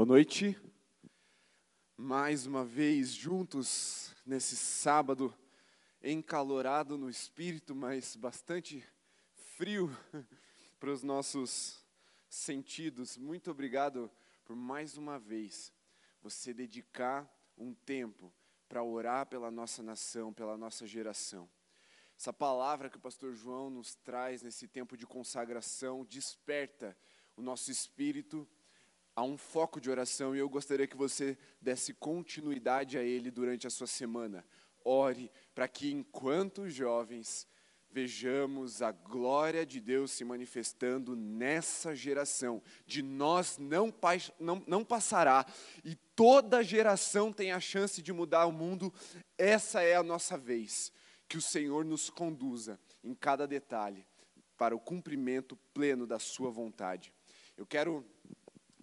Boa noite. Mais uma vez juntos nesse sábado encalorado no espírito, mas bastante frio para os nossos sentidos. Muito obrigado por mais uma vez você dedicar um tempo para orar pela nossa nação, pela nossa geração. Essa palavra que o pastor João nos traz nesse tempo de consagração desperta o nosso espírito a um foco de oração e eu gostaria que você desse continuidade a ele durante a sua semana. Ore para que, enquanto jovens, vejamos a glória de Deus se manifestando nessa geração. De nós não, não, não passará e toda geração tem a chance de mudar o mundo. Essa é a nossa vez. Que o Senhor nos conduza em cada detalhe para o cumprimento pleno da Sua vontade. Eu quero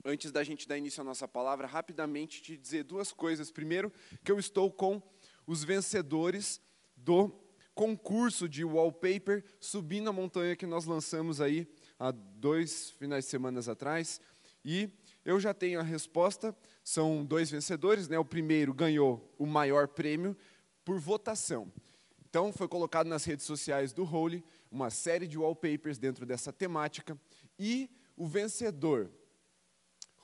antes da gente dar início à nossa palavra, rapidamente te dizer duas coisas. Primeiro, que eu estou com os vencedores do concurso de wallpaper Subindo a Montanha que nós lançamos aí há dois finais de semana atrás. E eu já tenho a resposta. São dois vencedores. Né? O primeiro ganhou o maior prêmio por votação. Então, foi colocado nas redes sociais do Holy uma série de wallpapers dentro dessa temática. E o vencedor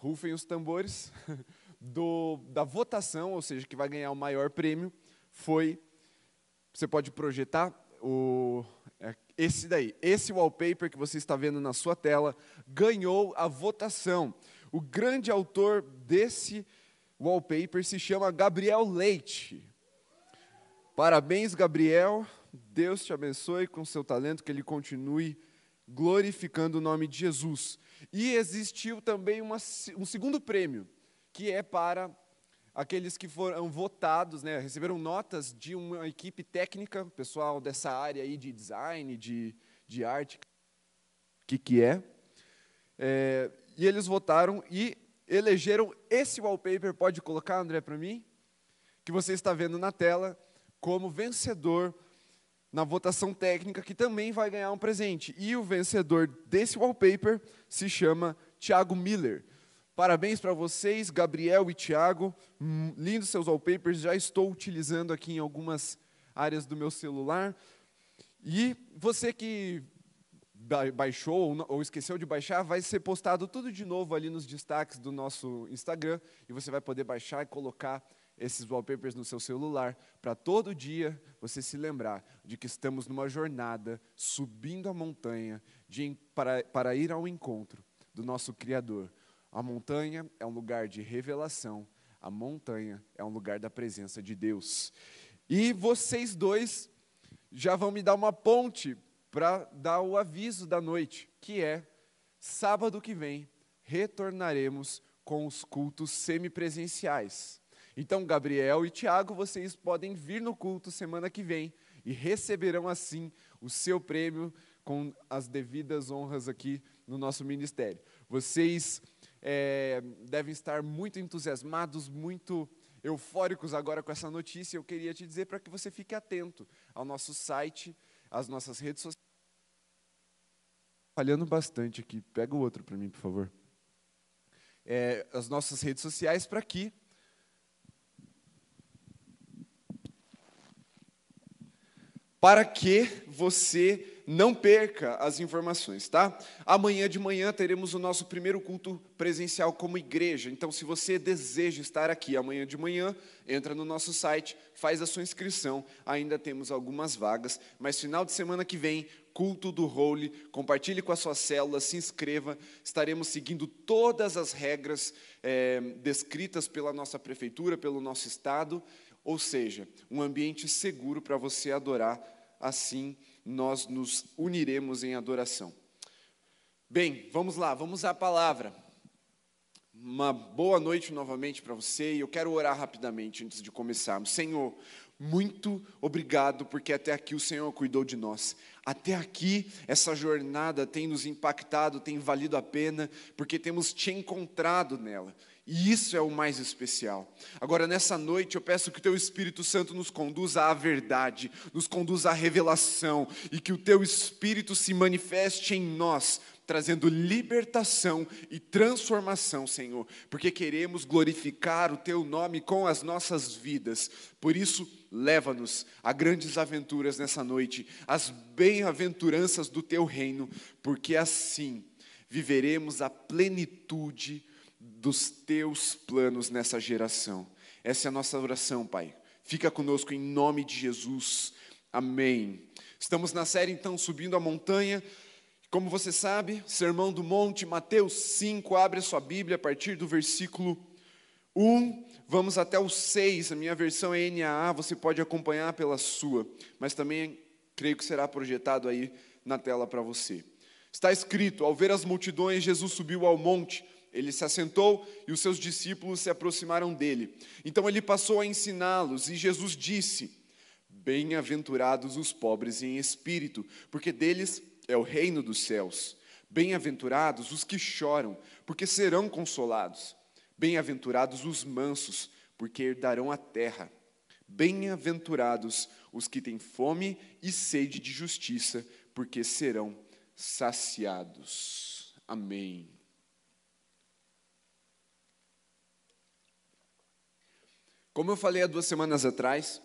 rufem os tambores, do, da votação, ou seja, que vai ganhar o maior prêmio, foi, você pode projetar o, é, esse daí, esse wallpaper que você está vendo na sua tela, ganhou a votação. O grande autor desse wallpaper se chama Gabriel Leite. Parabéns, Gabriel. Deus te abençoe com seu talento, que ele continue glorificando o nome de Jesus. E existiu também uma, um segundo prêmio, que é para aqueles que foram votados, né, receberam notas de uma equipe técnica, pessoal dessa área aí de design, de, de arte, o que, que é. é. E eles votaram e elegeram esse wallpaper, pode colocar, André, para mim? Que você está vendo na tela, como vencedor na votação técnica, que também vai ganhar um presente. E o vencedor desse wallpaper se chama Thiago Miller. Parabéns para vocês, Gabriel e Thiago. Hum, lindos seus wallpapers, já estou utilizando aqui em algumas áreas do meu celular. E você que baixou ou esqueceu de baixar, vai ser postado tudo de novo ali nos destaques do nosso Instagram e você vai poder baixar e colocar esses wallpapers no seu celular, para todo dia você se lembrar de que estamos numa jornada subindo a montanha de, para, para ir ao encontro do nosso Criador. A montanha é um lugar de revelação, a montanha é um lugar da presença de Deus. E vocês dois já vão me dar uma ponte para dar o aviso da noite, que é sábado que vem retornaremos com os cultos semipresenciais. Então, Gabriel e Tiago, vocês podem vir no culto semana que vem e receberão assim o seu prêmio com as devidas honras aqui no nosso ministério. Vocês é, devem estar muito entusiasmados, muito eufóricos agora com essa notícia. Eu queria te dizer para que você fique atento ao nosso site, às nossas redes sociais. Falhando bastante aqui, pega o outro para mim, por favor. É, as nossas redes sociais para que para que você não perca as informações, tá? Amanhã de manhã teremos o nosso primeiro culto presencial como igreja. Então, se você deseja estar aqui amanhã de manhã, entra no nosso site, faz a sua inscrição. Ainda temos algumas vagas, mas final de semana que vem, culto do Holy, compartilhe com a sua célula, se inscreva. Estaremos seguindo todas as regras é, descritas pela nossa prefeitura, pelo nosso estado ou seja, um ambiente seguro para você adorar, assim nós nos uniremos em adoração. Bem, vamos lá, vamos à palavra. Uma boa noite novamente para você e eu quero orar rapidamente antes de começarmos. Senhor, muito obrigado, porque até aqui o Senhor cuidou de nós. Até aqui, essa jornada tem nos impactado, tem valido a pena, porque temos te encontrado nela. E isso é o mais especial. Agora, nessa noite, eu peço que o Teu Espírito Santo nos conduza à verdade, nos conduza à revelação, e que o Teu Espírito se manifeste em nós, trazendo libertação e transformação, Senhor, porque queremos glorificar o Teu nome com as nossas vidas. Por isso, leva-nos a grandes aventuras nessa noite, as bem-aventuranças do Teu reino, porque assim viveremos a plenitude dos teus planos nessa geração. Essa é a nossa oração, Pai. Fica conosco em nome de Jesus. Amém. Estamos na série então subindo a montanha. Como você sabe, Sermão do Monte, Mateus 5, abre a sua Bíblia a partir do versículo 1, vamos até o 6. A minha versão é NAA, você pode acompanhar pela sua, mas também creio que será projetado aí na tela para você. Está escrito: Ao ver as multidões, Jesus subiu ao monte ele se assentou e os seus discípulos se aproximaram dele. Então ele passou a ensiná-los e Jesus disse: Bem-aventurados os pobres em espírito, porque deles é o reino dos céus. Bem-aventurados os que choram, porque serão consolados. Bem-aventurados os mansos, porque herdarão a terra. Bem-aventurados os que têm fome e sede de justiça, porque serão saciados. Amém. Como eu falei há duas semanas atrás,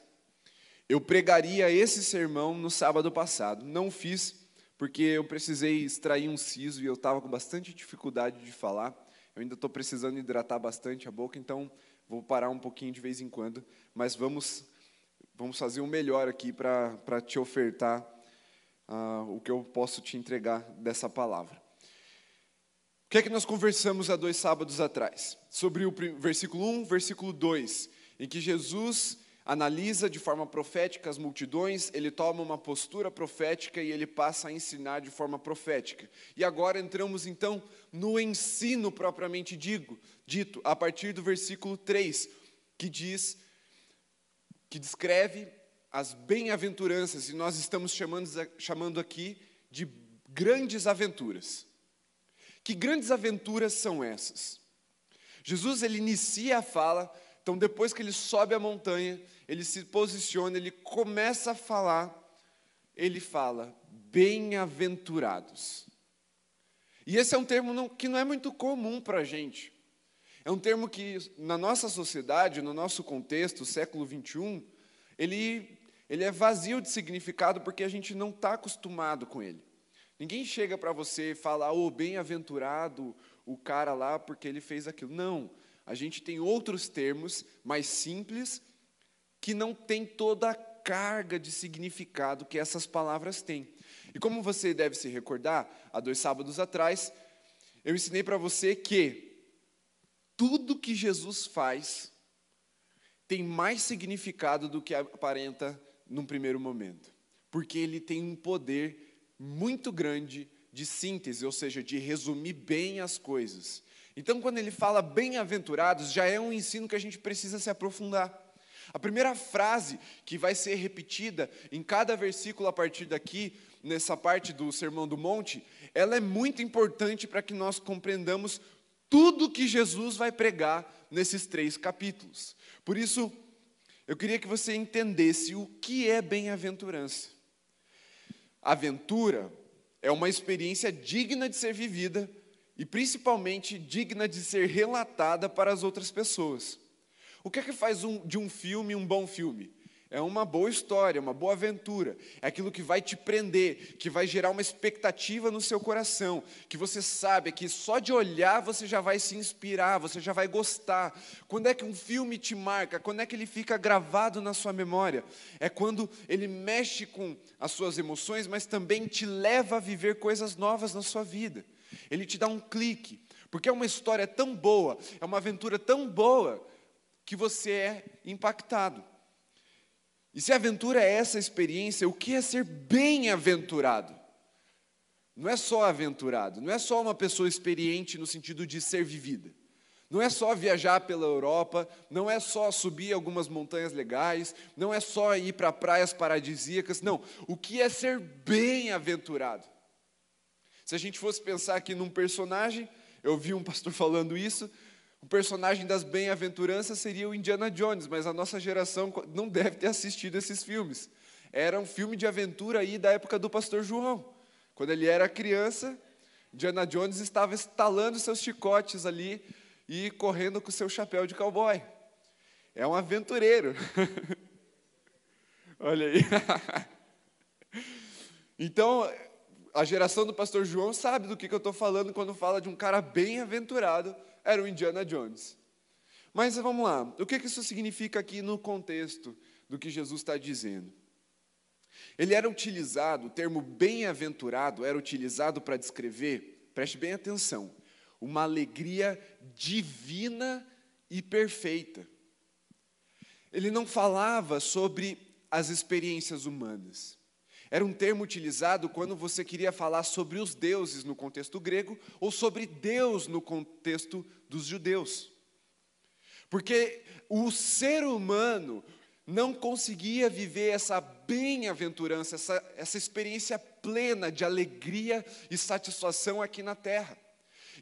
eu pregaria esse sermão no sábado passado. Não fiz porque eu precisei extrair um siso e eu estava com bastante dificuldade de falar. Eu ainda estou precisando hidratar bastante a boca, então vou parar um pouquinho de vez em quando. Mas vamos, vamos fazer o melhor aqui para te ofertar uh, o que eu posso te entregar dessa palavra. O que é que nós conversamos há dois sábados atrás? Sobre o versículo 1, versículo 2 em que Jesus analisa de forma profética as multidões, ele toma uma postura profética e ele passa a ensinar de forma profética. E agora entramos então no ensino propriamente digo, dito, a partir do versículo 3, que diz que descreve as bem-aventuranças, e nós estamos chamando, chamando aqui de grandes aventuras. Que grandes aventuras são essas? Jesus ele inicia a fala então, depois que ele sobe a montanha, ele se posiciona, ele começa a falar, ele fala: bem-aventurados. E esse é um termo que não é muito comum para a gente. É um termo que, na nossa sociedade, no nosso contexto, século 21, ele, ele é vazio de significado porque a gente não está acostumado com ele. Ninguém chega para você e fala, oh, bem-aventurado o cara lá porque ele fez aquilo. Não a gente tem outros termos mais simples que não tem toda a carga de significado que essas palavras têm. E como você deve se recordar, há dois sábados atrás, eu ensinei para você que tudo que Jesus faz tem mais significado do que aparenta num primeiro momento, porque ele tem um poder muito grande de síntese, ou seja, de resumir bem as coisas. Então, quando ele fala bem-aventurados, já é um ensino que a gente precisa se aprofundar. A primeira frase que vai ser repetida em cada versículo a partir daqui, nessa parte do Sermão do Monte, ela é muito importante para que nós compreendamos tudo que Jesus vai pregar nesses três capítulos. Por isso, eu queria que você entendesse o que é bem-aventurança. Aventura é uma experiência digna de ser vivida e principalmente digna de ser relatada para as outras pessoas. O que é que faz um, de um filme um bom filme? É uma boa história, uma boa aventura. É aquilo que vai te prender, que vai gerar uma expectativa no seu coração, que você sabe que só de olhar você já vai se inspirar, você já vai gostar. Quando é que um filme te marca? Quando é que ele fica gravado na sua memória? É quando ele mexe com as suas emoções, mas também te leva a viver coisas novas na sua vida. Ele te dá um clique, porque é uma história tão boa, é uma aventura tão boa, que você é impactado. E se a aventura é essa experiência, o que é ser bem-aventurado? Não é só aventurado, não é só uma pessoa experiente no sentido de ser vivida. Não é só viajar pela Europa, não é só subir algumas montanhas legais, não é só ir para praias paradisíacas, não. O que é ser bem-aventurado? Se a gente fosse pensar aqui num personagem, eu vi um pastor falando isso, O personagem das bem-aventuranças seria o Indiana Jones, mas a nossa geração não deve ter assistido esses filmes. Era um filme de aventura aí da época do pastor João. Quando ele era criança, Indiana Jones estava estalando seus chicotes ali e correndo com seu chapéu de cowboy. É um aventureiro. Olha aí. então, a geração do pastor João sabe do que, que eu estou falando quando fala de um cara bem-aventurado, era o Indiana Jones. Mas vamos lá, o que, que isso significa aqui no contexto do que Jesus está dizendo? Ele era utilizado, o termo bem-aventurado era utilizado para descrever, preste bem atenção, uma alegria divina e perfeita. Ele não falava sobre as experiências humanas. Era um termo utilizado quando você queria falar sobre os deuses no contexto grego ou sobre Deus no contexto dos judeus. Porque o ser humano não conseguia viver essa bem-aventurança, essa, essa experiência plena de alegria e satisfação aqui na terra.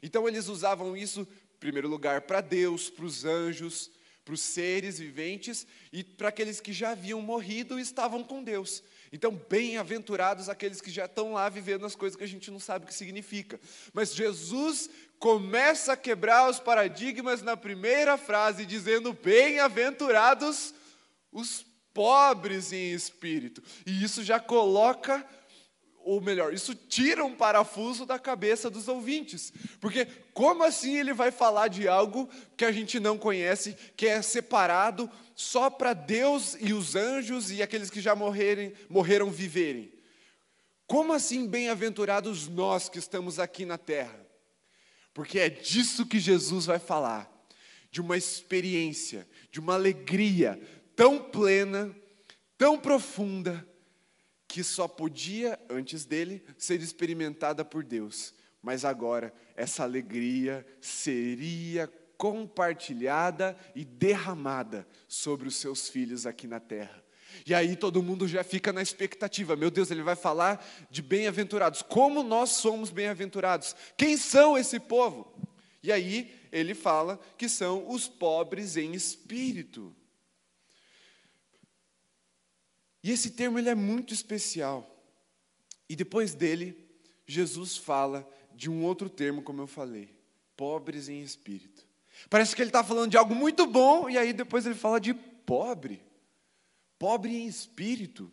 Então eles usavam isso, em primeiro lugar, para Deus, para os anjos, para os seres viventes e para aqueles que já haviam morrido e estavam com Deus. Então, bem-aventurados aqueles que já estão lá vivendo as coisas que a gente não sabe o que significa. Mas Jesus começa a quebrar os paradigmas na primeira frase, dizendo: Bem-aventurados os pobres em espírito. E isso já coloca ou melhor, isso tira um parafuso da cabeça dos ouvintes. Porque como assim ele vai falar de algo que a gente não conhece, que é separado só para Deus e os anjos e aqueles que já morrerem, morreram viverem? Como assim bem-aventurados nós que estamos aqui na terra? Porque é disso que Jesus vai falar, de uma experiência, de uma alegria tão plena, tão profunda, que só podia, antes dele, ser experimentada por Deus. Mas agora, essa alegria seria compartilhada e derramada sobre os seus filhos aqui na terra. E aí todo mundo já fica na expectativa. Meu Deus, ele vai falar de bem-aventurados. Como nós somos bem-aventurados? Quem são esse povo? E aí ele fala que são os pobres em espírito. E esse termo ele é muito especial. E depois dele, Jesus fala de um outro termo, como eu falei: pobres em espírito. Parece que ele está falando de algo muito bom, e aí depois ele fala de pobre. Pobre em espírito.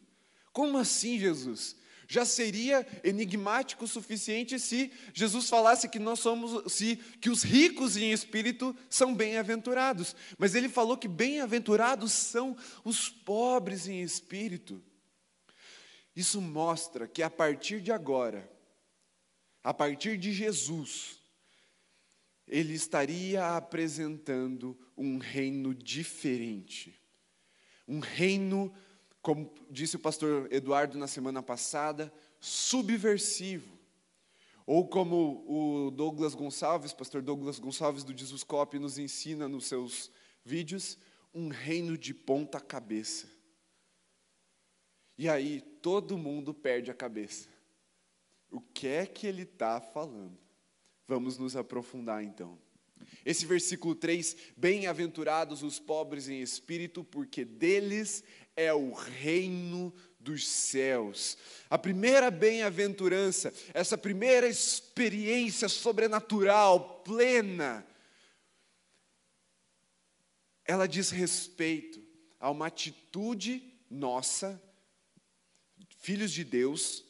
Como assim, Jesus? Já seria enigmático o suficiente se Jesus falasse que nós somos, se que os ricos em espírito são bem-aventurados. Mas ele falou que bem-aventurados são os pobres em espírito. Isso mostra que a partir de agora, a partir de Jesus, ele estaria apresentando um reino diferente. Um reino como disse o pastor Eduardo na semana passada, subversivo. Ou como o Douglas Gonçalves, pastor Douglas Gonçalves do Jesuscope nos ensina nos seus vídeos, um reino de ponta cabeça. E aí todo mundo perde a cabeça. O que é que ele está falando? Vamos nos aprofundar então. Esse versículo 3: Bem-aventurados os pobres em espírito, porque deles é o reino dos céus. A primeira bem-aventurança, essa primeira experiência sobrenatural, plena, ela diz respeito a uma atitude nossa, filhos de Deus,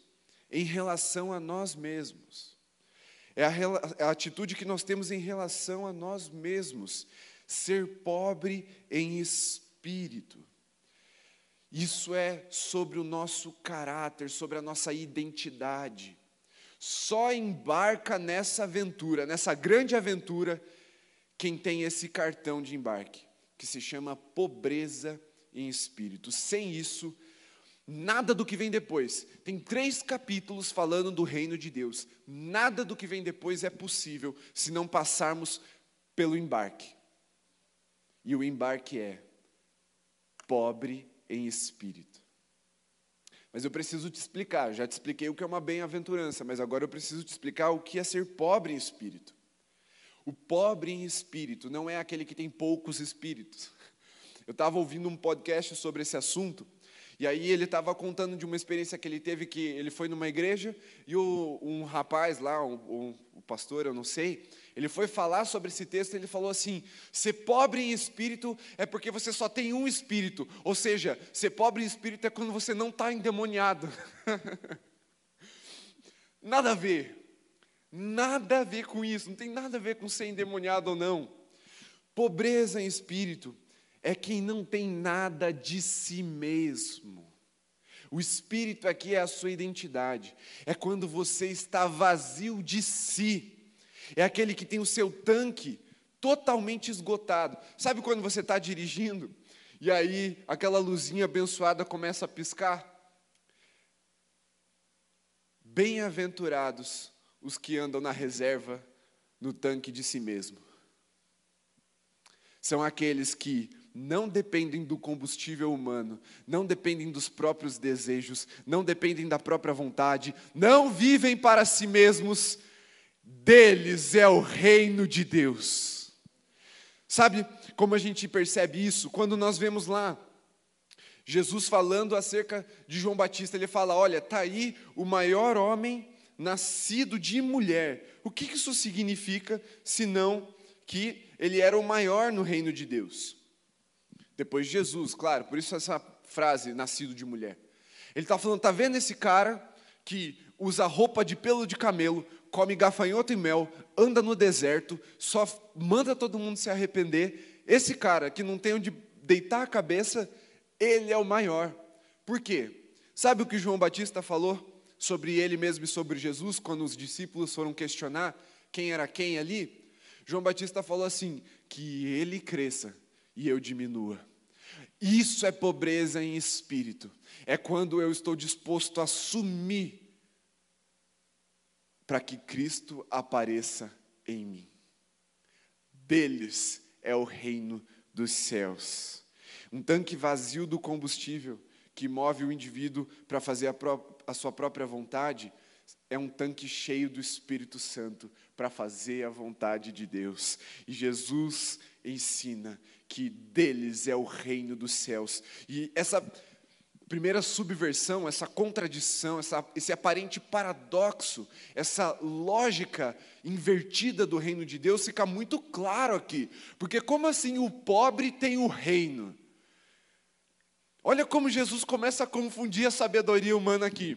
em relação a nós mesmos. É a, é a, atitude que nós temos em relação a nós mesmos, ser pobre em espírito. Isso é sobre o nosso caráter, sobre a nossa identidade. Só embarca nessa aventura, nessa grande aventura, quem tem esse cartão de embarque, que se chama pobreza em espírito. Sem isso, nada do que vem depois. Tem três capítulos falando do reino de Deus. Nada do que vem depois é possível se não passarmos pelo embarque. E o embarque é pobre em espírito. Mas eu preciso te explicar, já te expliquei o que é uma bem-aventurança, mas agora eu preciso te explicar o que é ser pobre em espírito. O pobre em espírito não é aquele que tem poucos espíritos. Eu estava ouvindo um podcast sobre esse assunto, e aí ele estava contando de uma experiência que ele teve, que ele foi numa igreja, e o, um rapaz lá, um, um, um pastor, eu não sei, ele foi falar sobre esse texto, e ele falou assim: ser pobre em espírito é porque você só tem um espírito, ou seja, ser pobre em espírito é quando você não está endemoniado. Nada a ver. Nada a ver com isso, não tem nada a ver com ser endemoniado ou não. Pobreza em espírito é quem não tem nada de si mesmo. O espírito aqui é a sua identidade, é quando você está vazio de si, é aquele que tem o seu tanque totalmente esgotado. Sabe quando você está dirigindo e aí aquela luzinha abençoada começa a piscar? Bem-aventurados os que andam na reserva, no tanque de si mesmo. São aqueles que não dependem do combustível humano, não dependem dos próprios desejos, não dependem da própria vontade, não vivem para si mesmos, deles é o reino de Deus. Sabe como a gente percebe isso? Quando nós vemos lá Jesus falando acerca de João Batista, ele fala: Olha, está aí o maior homem nascido de mulher. O que isso significa, senão que ele era o maior no reino de Deus? Depois de Jesus, claro, por isso essa frase, nascido de mulher. Ele está falando, está vendo esse cara que usa roupa de pelo de camelo, come gafanhoto e mel, anda no deserto, só manda todo mundo se arrepender. Esse cara que não tem onde deitar a cabeça, ele é o maior. Por quê? Sabe o que João Batista falou? sobre ele mesmo e sobre Jesus, quando os discípulos foram questionar quem era quem ali, João Batista falou assim: que ele cresça e eu diminua. Isso é pobreza em espírito, é quando eu estou disposto a assumir para que Cristo apareça em mim. Deles é o reino dos céus. Um tanque vazio do combustível que move o indivíduo para fazer a, a sua própria vontade, é um tanque cheio do Espírito Santo para fazer a vontade de Deus. E Jesus ensina que deles é o reino dos céus. E essa primeira subversão, essa contradição, essa, esse aparente paradoxo, essa lógica invertida do reino de Deus fica muito claro aqui. Porque, como assim o pobre tem o reino? Olha como Jesus começa a confundir a sabedoria humana aqui.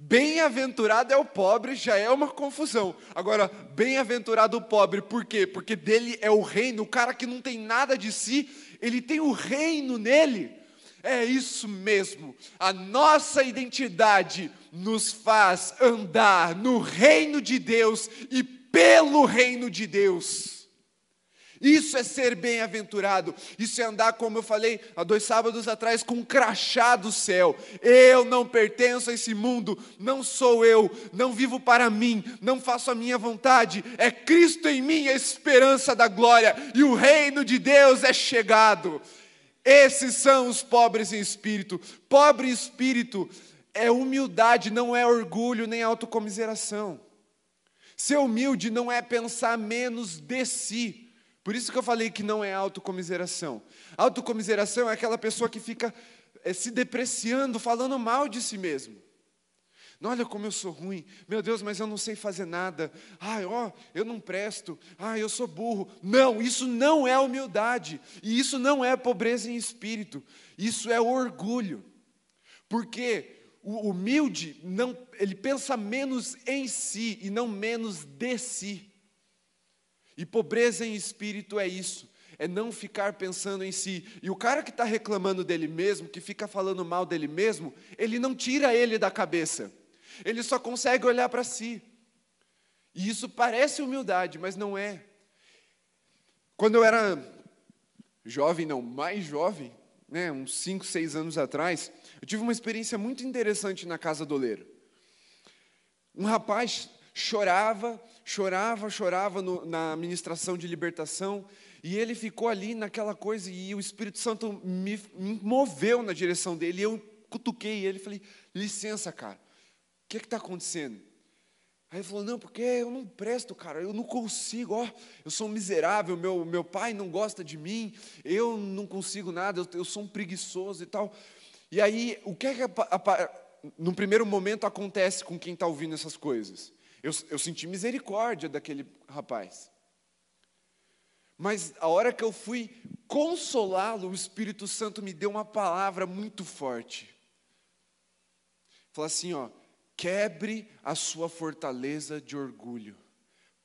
Bem-aventurado é o pobre, já é uma confusão. Agora, bem-aventurado o pobre, por quê? Porque dele é o reino, o cara que não tem nada de si, ele tem o reino nele. É isso mesmo, a nossa identidade nos faz andar no reino de Deus e pelo reino de Deus. Isso é ser bem-aventurado. Isso é andar, como eu falei há dois sábados atrás, com um crachá do céu. Eu não pertenço a esse mundo, não sou eu, não vivo para mim, não faço a minha vontade. É Cristo em mim a esperança da glória, e o reino de Deus é chegado. Esses são os pobres em espírito. Pobre em espírito é humildade, não é orgulho nem autocomiseração. Ser humilde não é pensar menos de si por isso que eu falei que não é autocomiseração. Autocomiseração é aquela pessoa que fica é, se depreciando, falando mal de si mesmo. Olha como eu sou ruim. Meu Deus, mas eu não sei fazer nada. Ai, ó, eu não presto. Ai, eu sou burro. Não, isso não é humildade. E isso não é pobreza em espírito. Isso é orgulho. Porque o humilde não, ele pensa menos em si e não menos de si. E pobreza em espírito é isso, é não ficar pensando em si. E o cara que está reclamando dele mesmo, que fica falando mal dele mesmo, ele não tira ele da cabeça, ele só consegue olhar para si. E isso parece humildade, mas não é. Quando eu era jovem, não, mais jovem, né, uns 5, 6 anos atrás, eu tive uma experiência muito interessante na casa do oleiro. Um rapaz chorava, chorava, chorava no, na ministração de libertação, e ele ficou ali naquela coisa, e o Espírito Santo me, me moveu na direção dele, e eu cutuquei ele falei: licença, cara, o que é está acontecendo? Aí ele falou: Não, porque eu não presto, cara, eu não consigo, ó, eu sou um miserável, meu, meu pai não gosta de mim, eu não consigo nada, eu, eu sou um preguiçoso e tal. E aí, o que é que, no primeiro momento, acontece com quem está ouvindo essas coisas? Eu, eu senti misericórdia daquele rapaz. Mas a hora que eu fui consolá-lo, o Espírito Santo me deu uma palavra muito forte. Falou assim, ó, quebre a sua fortaleza de orgulho.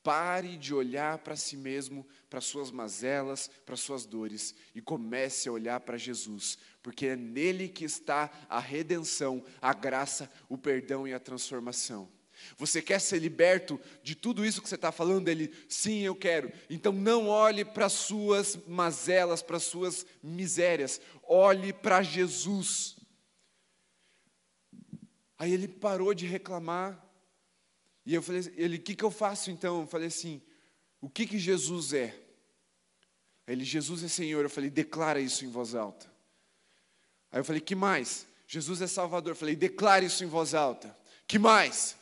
Pare de olhar para si mesmo, para suas mazelas, para suas dores e comece a olhar para Jesus, porque é nele que está a redenção, a graça, o perdão e a transformação. Você quer ser liberto de tudo isso que você está falando? Ele, sim, eu quero. Então não olhe para as suas mazelas, para as suas misérias. Olhe para Jesus. Aí ele parou de reclamar. E eu falei, ele, o que, que eu faço então? Eu falei assim, o que, que Jesus é? Ele, Jesus é Senhor. Eu falei, declara isso em voz alta. Aí eu falei, que mais? Jesus é Salvador. Eu falei, declare isso em voz alta. Que mais?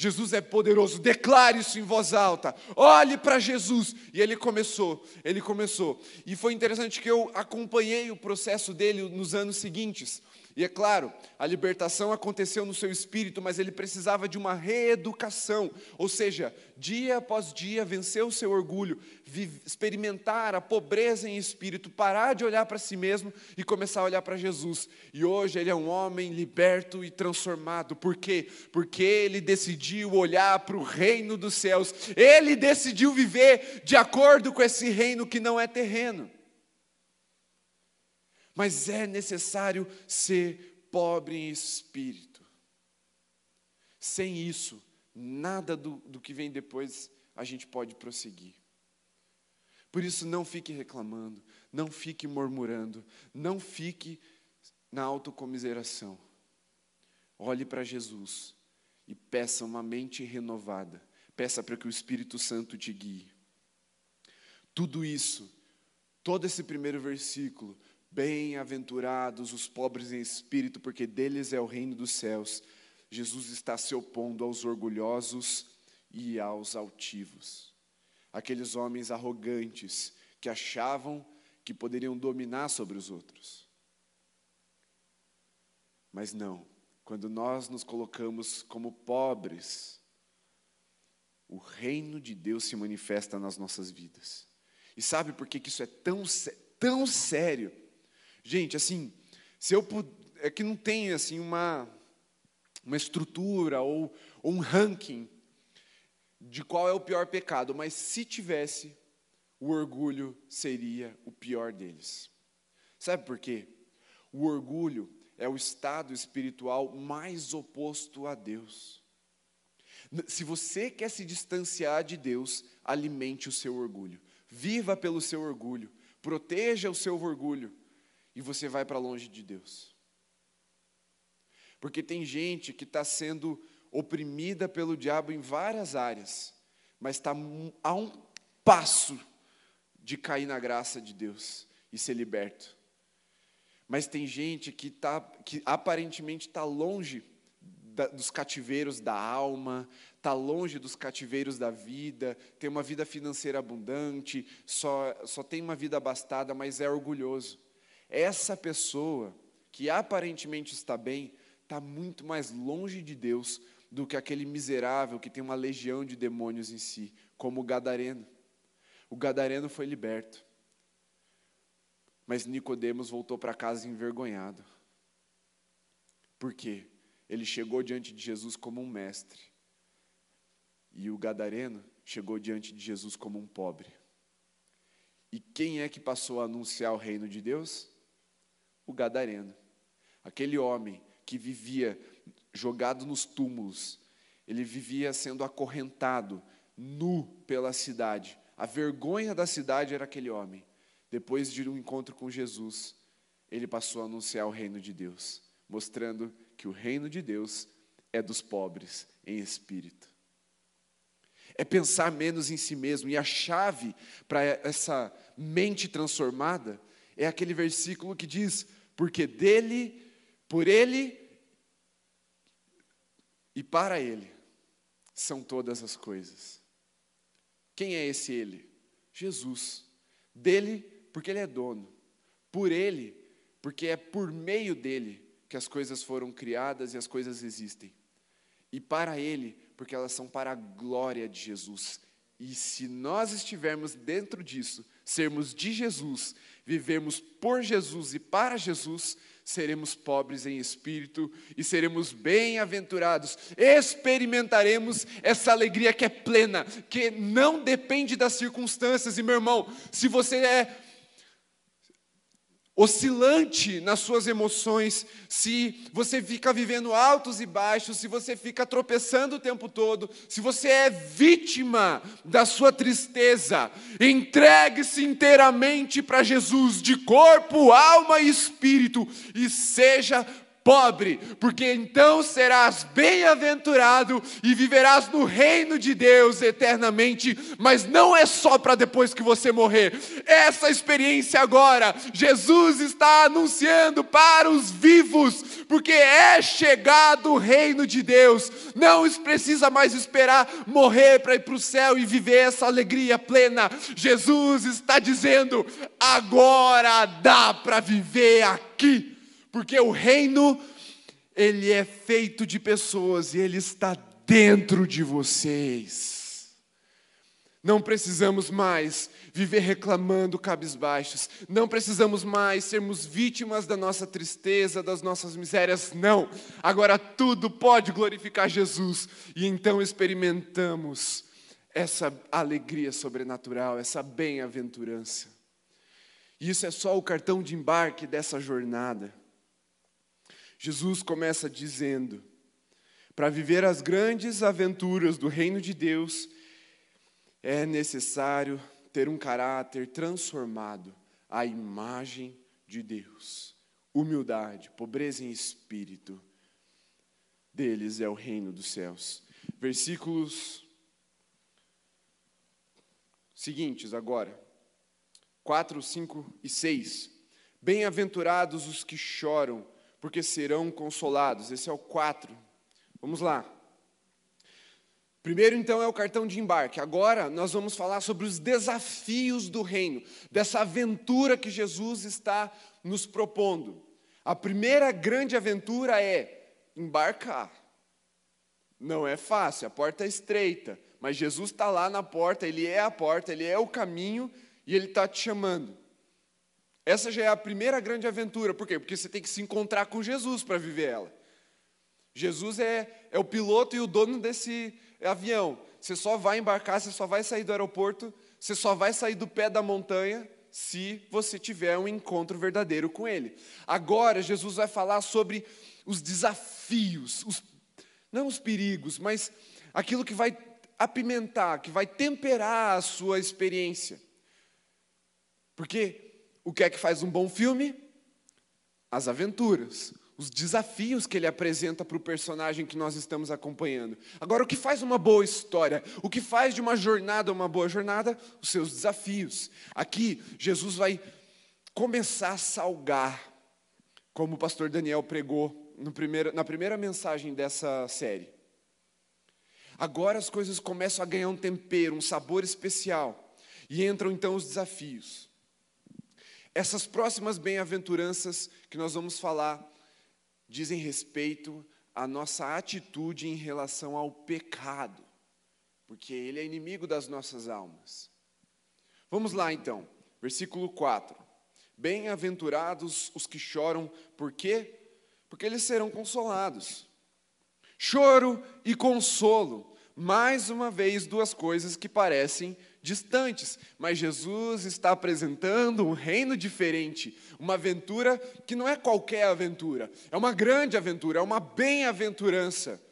Jesus é poderoso, declare isso em voz alta. Olhe para Jesus. E ele começou, ele começou. E foi interessante que eu acompanhei o processo dele nos anos seguintes. E é claro, a libertação aconteceu no seu espírito, mas ele precisava de uma reeducação, ou seja, dia após dia vencer o seu orgulho, experimentar a pobreza em espírito, parar de olhar para si mesmo e começar a olhar para Jesus. E hoje ele é um homem liberto e transformado. Por quê? Porque ele decidiu olhar para o reino dos céus. Ele decidiu viver de acordo com esse reino que não é terreno mas é necessário ser pobre em espírito. Sem isso, nada do, do que vem depois a gente pode prosseguir. Por isso, não fique reclamando, não fique murmurando, não fique na autocomiseração. Olhe para Jesus e peça uma mente renovada. Peça para que o Espírito Santo te guie. Tudo isso, todo esse primeiro versículo, Bem-aventurados os pobres em espírito, porque deles é o reino dos céus. Jesus está se opondo aos orgulhosos e aos altivos. Aqueles homens arrogantes que achavam que poderiam dominar sobre os outros. Mas não, quando nós nos colocamos como pobres, o reino de Deus se manifesta nas nossas vidas. E sabe por que isso é tão, tão sério? Gente, assim, se eu é que não tem assim uma uma estrutura ou, ou um ranking de qual é o pior pecado, mas se tivesse, o orgulho seria o pior deles. Sabe por quê? O orgulho é o estado espiritual mais oposto a Deus. Se você quer se distanciar de Deus, alimente o seu orgulho. Viva pelo seu orgulho. Proteja o seu orgulho e você vai para longe de Deus. Porque tem gente que está sendo oprimida pelo diabo em várias áreas, mas está a um passo de cair na graça de Deus e ser liberto. Mas tem gente que, tá, que aparentemente está longe da, dos cativeiros da alma, está longe dos cativeiros da vida, tem uma vida financeira abundante, só, só tem uma vida abastada, mas é orgulhoso. Essa pessoa que aparentemente está bem, está muito mais longe de Deus do que aquele miserável que tem uma legião de demônios em si, como o gadareno. O gadareno foi liberto. Mas Nicodemos voltou para casa envergonhado. Por quê? Ele chegou diante de Jesus como um mestre. E o gadareno chegou diante de Jesus como um pobre. E quem é que passou a anunciar o reino de Deus? O gadareno. Aquele homem que vivia jogado nos túmulos, ele vivia sendo acorrentado, nu pela cidade. A vergonha da cidade era aquele homem. Depois de um encontro com Jesus, ele passou a anunciar o reino de Deus, mostrando que o reino de Deus é dos pobres em espírito. É pensar menos em si mesmo. E a chave para essa mente transformada é aquele versículo que diz: porque dele, por ele e para ele são todas as coisas. Quem é esse Ele? Jesus. Dele, porque Ele é dono. Por Ele, porque é por meio dele que as coisas foram criadas e as coisas existem. E para Ele, porque elas são para a glória de Jesus. E se nós estivermos dentro disso, sermos de Jesus, vivermos por Jesus e para Jesus, seremos pobres em espírito e seremos bem-aventurados. Experimentaremos essa alegria que é plena, que não depende das circunstâncias. E meu irmão, se você é oscilante nas suas emoções, se você fica vivendo altos e baixos, se você fica tropeçando o tempo todo, se você é vítima da sua tristeza, entregue-se inteiramente para Jesus, de corpo, alma e espírito, e seja pobre, porque então serás bem-aventurado e viverás no reino de Deus eternamente, mas não é só para depois que você morrer. Essa experiência agora, Jesus está anunciando para os vivos, porque é chegado o reino de Deus. Não precisa mais esperar morrer para ir para o céu e viver essa alegria plena. Jesus está dizendo: agora dá para viver aqui porque o reino ele é feito de pessoas e ele está dentro de vocês. Não precisamos mais viver reclamando cabisbaixos, não precisamos mais sermos vítimas da nossa tristeza, das nossas misérias, não. Agora tudo pode glorificar Jesus e então experimentamos essa alegria sobrenatural, essa bem-aventurança. E isso é só o cartão de embarque dessa jornada. Jesus começa dizendo: para viver as grandes aventuras do reino de Deus, é necessário ter um caráter transformado à imagem de Deus. Humildade, pobreza em espírito, deles é o reino dos céus. Versículos seguintes agora, 4, 5 e 6. Bem-aventurados os que choram, porque serão consolados. Esse é o 4. Vamos lá. Primeiro, então, é o cartão de embarque. Agora, nós vamos falar sobre os desafios do reino, dessa aventura que Jesus está nos propondo. A primeira grande aventura é embarcar. Não é fácil, a porta é estreita, mas Jesus está lá na porta, Ele é a porta, Ele é o caminho e Ele está te chamando. Essa já é a primeira grande aventura. Por quê? Porque você tem que se encontrar com Jesus para viver ela. Jesus é, é o piloto e o dono desse avião. Você só vai embarcar, você só vai sair do aeroporto, você só vai sair do pé da montanha se você tiver um encontro verdadeiro com Ele. Agora, Jesus vai falar sobre os desafios, os, não os perigos, mas aquilo que vai apimentar, que vai temperar a sua experiência. Porque o que é que faz um bom filme? As aventuras, os desafios que ele apresenta para o personagem que nós estamos acompanhando. Agora, o que faz uma boa história? O que faz de uma jornada uma boa jornada? Os seus desafios. Aqui, Jesus vai começar a salgar, como o pastor Daniel pregou primeiro, na primeira mensagem dessa série. Agora as coisas começam a ganhar um tempero, um sabor especial. E entram então os desafios. Essas próximas bem-aventuranças que nós vamos falar dizem respeito à nossa atitude em relação ao pecado, porque ele é inimigo das nossas almas. Vamos lá então, versículo 4. Bem-aventurados os que choram, por quê? Porque eles serão consolados. Choro e consolo, mais uma vez, duas coisas que parecem distantes, mas Jesus está apresentando um reino diferente, uma aventura que não é qualquer aventura, é uma grande aventura, é uma bem-aventurança.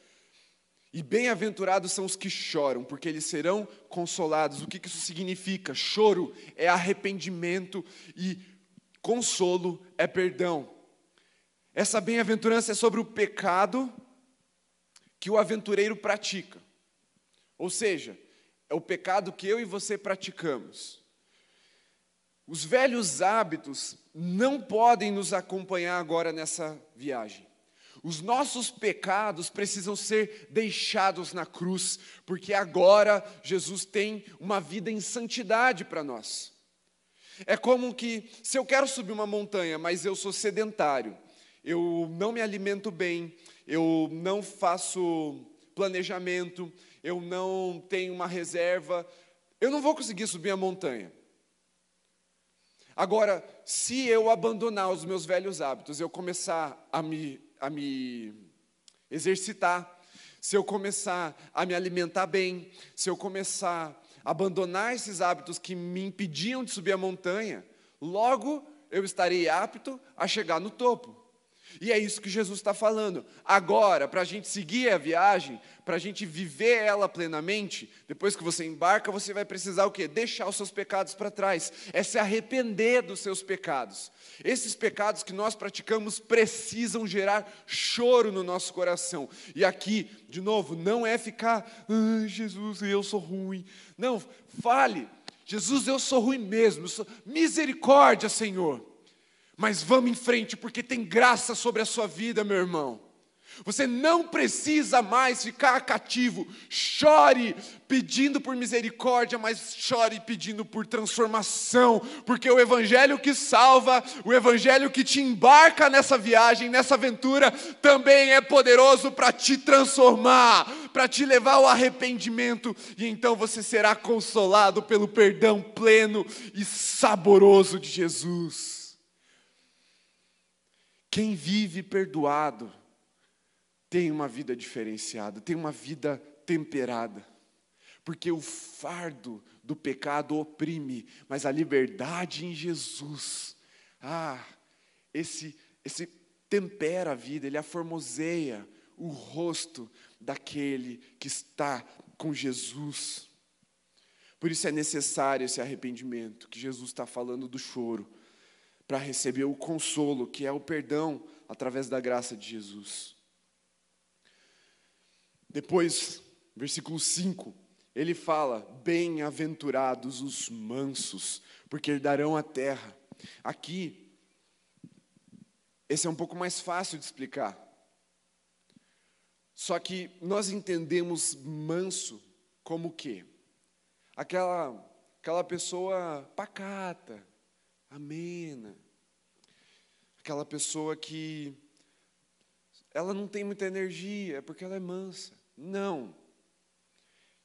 E bem-aventurados são os que choram, porque eles serão consolados. O que isso significa? Choro é arrependimento e consolo é perdão. Essa bem-aventurança é sobre o pecado que o aventureiro pratica. Ou seja, é o pecado que eu e você praticamos. Os velhos hábitos não podem nos acompanhar agora nessa viagem. Os nossos pecados precisam ser deixados na cruz, porque agora Jesus tem uma vida em santidade para nós. É como que, se eu quero subir uma montanha, mas eu sou sedentário, eu não me alimento bem, eu não faço planejamento, eu não tenho uma reserva, eu não vou conseguir subir a montanha. Agora, se eu abandonar os meus velhos hábitos, eu começar a me a me exercitar, se eu começar a me alimentar bem, se eu começar a abandonar esses hábitos que me impediam de subir a montanha, logo eu estarei apto a chegar no topo. E é isso que Jesus está falando. Agora, para a gente seguir a viagem, para a gente viver ela plenamente, depois que você embarca, você vai precisar o quê? Deixar os seus pecados para trás. É se arrepender dos seus pecados. Esses pecados que nós praticamos precisam gerar choro no nosso coração. E aqui, de novo, não é ficar, ah, Jesus, eu sou ruim. Não, fale, Jesus, eu sou ruim mesmo. Sou... Misericórdia, Senhor. Mas vamos em frente, porque tem graça sobre a sua vida, meu irmão. Você não precisa mais ficar cativo. Chore pedindo por misericórdia, mas chore pedindo por transformação, porque o evangelho que salva, o evangelho que te embarca nessa viagem, nessa aventura, também é poderoso para te transformar, para te levar ao arrependimento, e então você será consolado pelo perdão pleno e saboroso de Jesus. Quem vive perdoado tem uma vida diferenciada, tem uma vida temperada. Porque o fardo do pecado oprime, mas a liberdade em Jesus, ah, esse, esse tempera a vida, ele aformoseia o rosto daquele que está com Jesus. Por isso é necessário esse arrependimento, que Jesus está falando do choro, para receber o consolo, que é o perdão através da graça de Jesus. Depois, versículo 5, ele fala: Bem-aventurados os mansos, porque herdarão a terra. Aqui, esse é um pouco mais fácil de explicar. Só que nós entendemos manso como o quê? Aquela, aquela pessoa pacata, amena. Aquela pessoa que ela não tem muita energia, é porque ela é mansa. Não.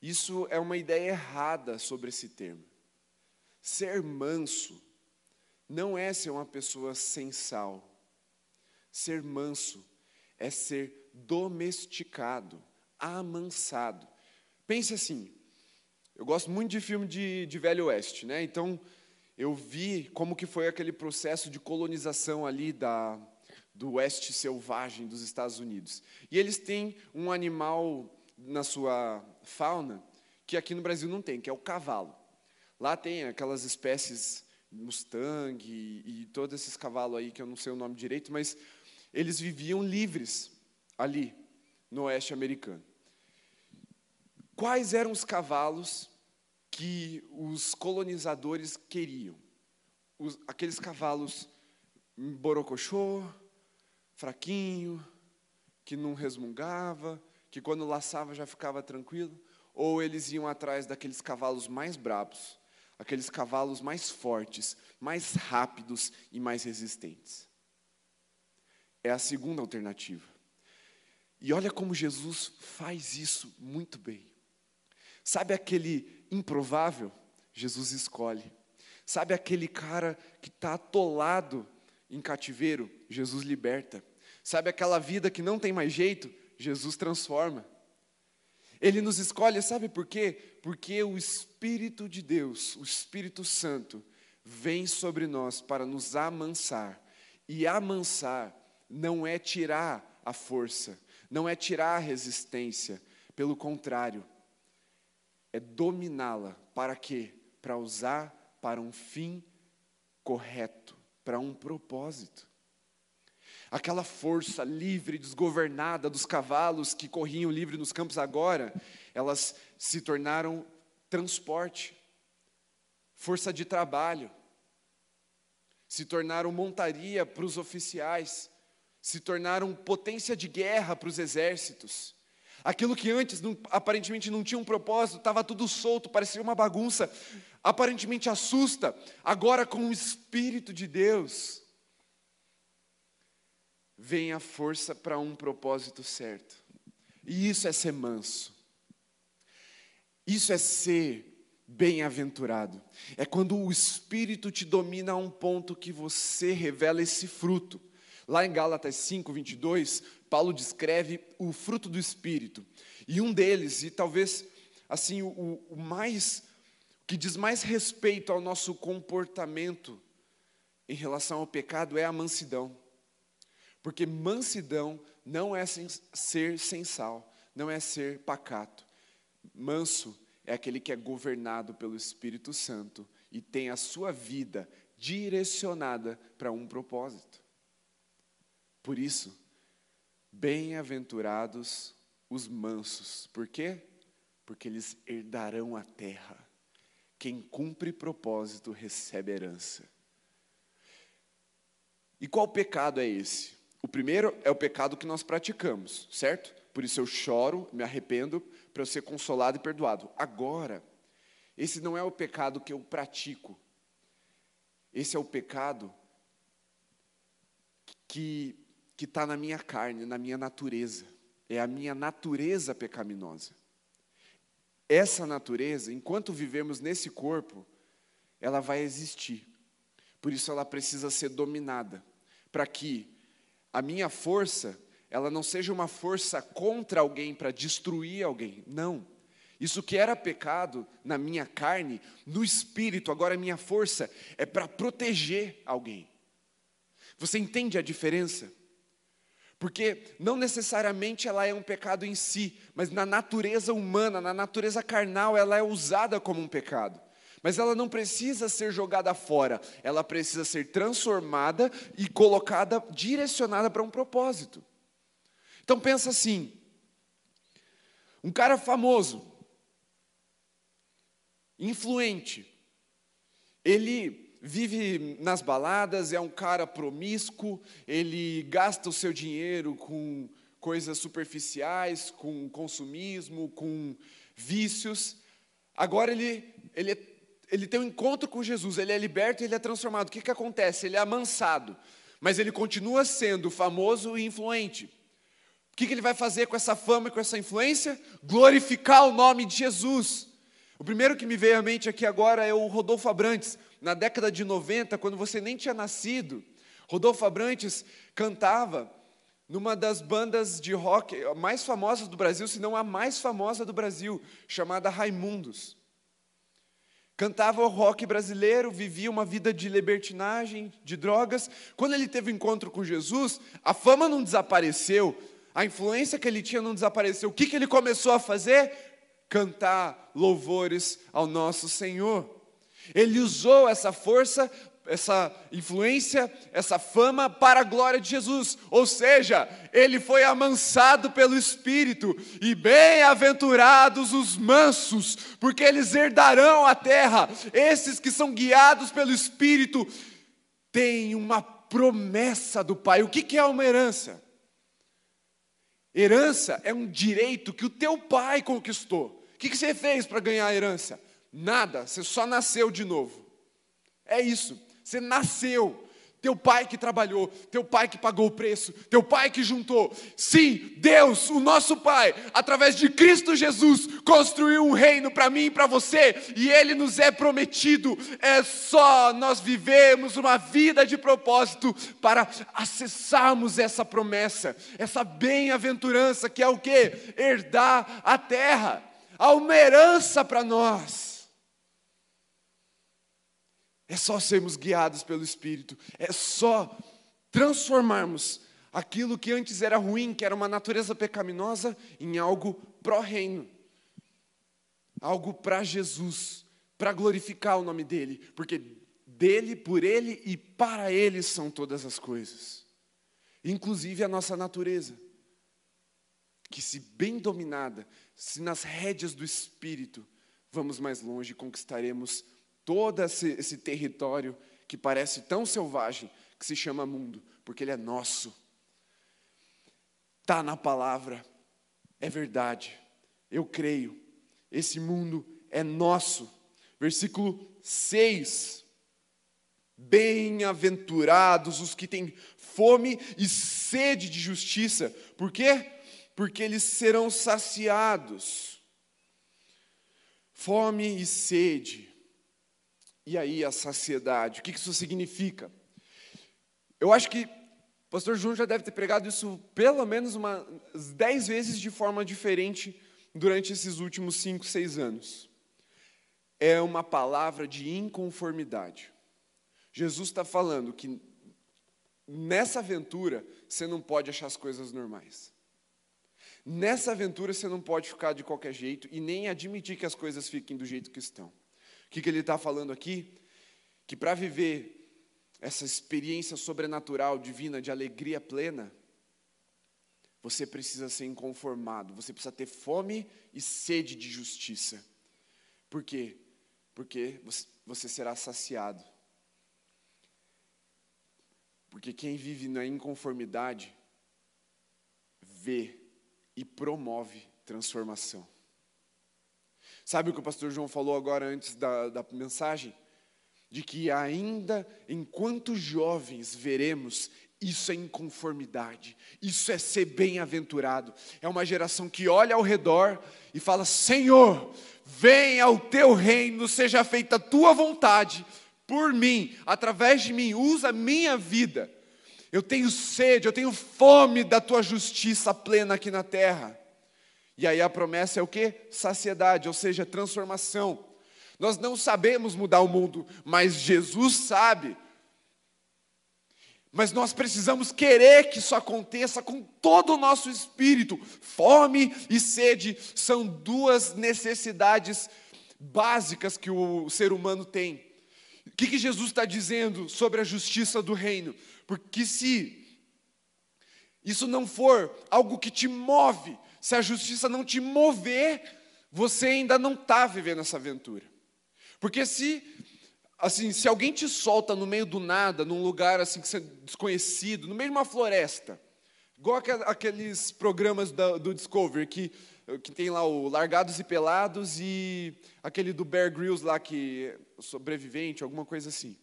Isso é uma ideia errada sobre esse termo. Ser manso não é ser uma pessoa sensal. Ser manso é ser domesticado, amansado. Pense assim, eu gosto muito de filme de, de Velho Oeste, né? Então, eu vi como que foi aquele processo de colonização ali da, do oeste selvagem dos Estados Unidos. E eles têm um animal na sua fauna que aqui no Brasil não tem, que é o cavalo. Lá tem aquelas espécies Mustang e, e todos esses cavalos aí que eu não sei o nome direito, mas eles viviam livres ali no oeste americano. Quais eram os cavalos que os colonizadores queriam. Os, aqueles cavalos borocochô, fraquinho, que não resmungava, que quando laçava já ficava tranquilo, ou eles iam atrás daqueles cavalos mais bravos, aqueles cavalos mais fortes, mais rápidos e mais resistentes. É a segunda alternativa. E olha como Jesus faz isso muito bem. Sabe aquele improvável, Jesus escolhe. Sabe aquele cara que está atolado em cativeiro? Jesus liberta. Sabe aquela vida que não tem mais jeito? Jesus transforma. Ele nos escolhe, sabe por quê? Porque o Espírito de Deus, o Espírito Santo, vem sobre nós para nos amansar. E amansar não é tirar a força, não é tirar a resistência, pelo contrário, é dominá-la. Para quê? Para usar para um fim correto, para um propósito. Aquela força livre, desgovernada dos cavalos que corriam livre nos campos agora, elas se tornaram transporte, força de trabalho, se tornaram montaria para os oficiais, se tornaram potência de guerra para os exércitos. Aquilo que antes não, aparentemente não tinha um propósito, estava tudo solto, parecia uma bagunça, aparentemente assusta, agora com o Espírito de Deus, vem a força para um propósito certo. E isso é ser manso. Isso é ser bem-aventurado. É quando o Espírito te domina a um ponto que você revela esse fruto. Lá em Gálatas 5, 22, Paulo descreve o fruto do Espírito. E um deles, e talvez assim o, o mais que diz mais respeito ao nosso comportamento em relação ao pecado é a mansidão. Porque mansidão não é ser sem sal, não é ser pacato. Manso é aquele que é governado pelo Espírito Santo e tem a sua vida direcionada para um propósito. Por isso, bem-aventurados os mansos. Por quê? Porque eles herdarão a terra. Quem cumpre propósito recebe herança. E qual pecado é esse? O primeiro é o pecado que nós praticamos, certo? Por isso eu choro, me arrependo, para eu ser consolado e perdoado. Agora, esse não é o pecado que eu pratico. Esse é o pecado que que está na minha carne, na minha natureza. É a minha natureza pecaminosa. Essa natureza, enquanto vivemos nesse corpo, ela vai existir. Por isso ela precisa ser dominada, para que a minha força, ela não seja uma força contra alguém para destruir alguém. Não. Isso que era pecado na minha carne, no espírito, agora a minha força é para proteger alguém. Você entende a diferença? Porque não necessariamente ela é um pecado em si, mas na natureza humana, na natureza carnal, ela é usada como um pecado. Mas ela não precisa ser jogada fora, ela precisa ser transformada e colocada, direcionada para um propósito. Então pensa assim: um cara famoso, influente, ele vive nas baladas, é um cara promíscuo, ele gasta o seu dinheiro com coisas superficiais, com consumismo, com vícios. Agora ele, ele, ele tem um encontro com Jesus, ele é liberto e ele é transformado. O que, que acontece? Ele é amansado, mas ele continua sendo famoso e influente. O que, que ele vai fazer com essa fama e com essa influência? Glorificar o nome de Jesus. O primeiro que me veio à mente aqui agora é o Rodolfo Abrantes na década de 90, quando você nem tinha nascido, Rodolfo Abrantes cantava numa das bandas de rock mais famosas do Brasil, se não a mais famosa do Brasil, chamada Raimundos. Cantava o rock brasileiro, vivia uma vida de libertinagem, de drogas. Quando ele teve um encontro com Jesus, a fama não desapareceu, a influência que ele tinha não desapareceu. O que, que ele começou a fazer? Cantar louvores ao nosso Senhor. Ele usou essa força, essa influência, essa fama para a glória de Jesus. Ou seja, ele foi amansado pelo Espírito. E bem-aventurados os mansos, porque eles herdarão a terra. Esses que são guiados pelo Espírito têm uma promessa do Pai. O que é uma herança? Herança é um direito que o teu pai conquistou. O que você fez para ganhar a herança? Nada, você só nasceu de novo. É isso, você nasceu. Teu pai que trabalhou, teu pai que pagou o preço, teu pai que juntou. Sim, Deus, o nosso Pai, através de Cristo Jesus, construiu um reino para mim e para você, e ele nos é prometido. É só nós vivemos uma vida de propósito para acessarmos essa promessa, essa bem-aventurança que é o que? Herdar a terra. Há uma herança para nós. É só sermos guiados pelo Espírito, é só transformarmos aquilo que antes era ruim, que era uma natureza pecaminosa, em algo pró-reino, algo para Jesus, para glorificar o nome dEle, porque dele, por Ele e para Ele são todas as coisas, inclusive a nossa natureza, que se bem dominada, se nas rédeas do Espírito, vamos mais longe conquistaremos todo esse, esse território que parece tão selvagem, que se chama mundo, porque ele é nosso. está na palavra, é verdade, eu creio, esse mundo é nosso. Versículo 6. Bem-aventurados os que têm fome e sede de justiça. Por quê? Porque eles serão saciados. Fome e sede. E aí a saciedade. O que isso significa? Eu acho que o pastor Júnior já deve ter pregado isso pelo menos umas dez vezes de forma diferente durante esses últimos cinco, seis anos. É uma palavra de inconformidade. Jesus está falando que nessa aventura você não pode achar as coisas normais. Nessa aventura você não pode ficar de qualquer jeito e nem admitir que as coisas fiquem do jeito que estão. O que, que ele está falando aqui? Que para viver essa experiência sobrenatural, divina, de alegria plena, você precisa ser inconformado, você precisa ter fome e sede de justiça. Por quê? Porque você será saciado. Porque quem vive na inconformidade vê e promove transformação. Sabe o que o pastor João falou agora antes da, da mensagem? De que ainda enquanto jovens veremos isso é inconformidade, isso é ser bem-aventurado. É uma geração que olha ao redor e fala: Senhor, venha o teu reino, seja feita a tua vontade, por mim, através de mim, usa a minha vida. Eu tenho sede, eu tenho fome da tua justiça plena aqui na terra. E aí a promessa é o que? Saciedade, ou seja, transformação. Nós não sabemos mudar o mundo, mas Jesus sabe. Mas nós precisamos querer que isso aconteça com todo o nosso espírito. Fome e sede são duas necessidades básicas que o ser humano tem. O que, que Jesus está dizendo sobre a justiça do reino? Porque se isso não for algo que te move, se a justiça não te mover, você ainda não está vivendo essa aventura. Porque se assim, se alguém te solta no meio do nada, num lugar assim que é desconhecido, no meio de uma floresta, igual aqueles programas do Discovery que que tem lá o Largados e Pelados e aquele do Bear Grylls lá que sobrevivente, alguma coisa assim.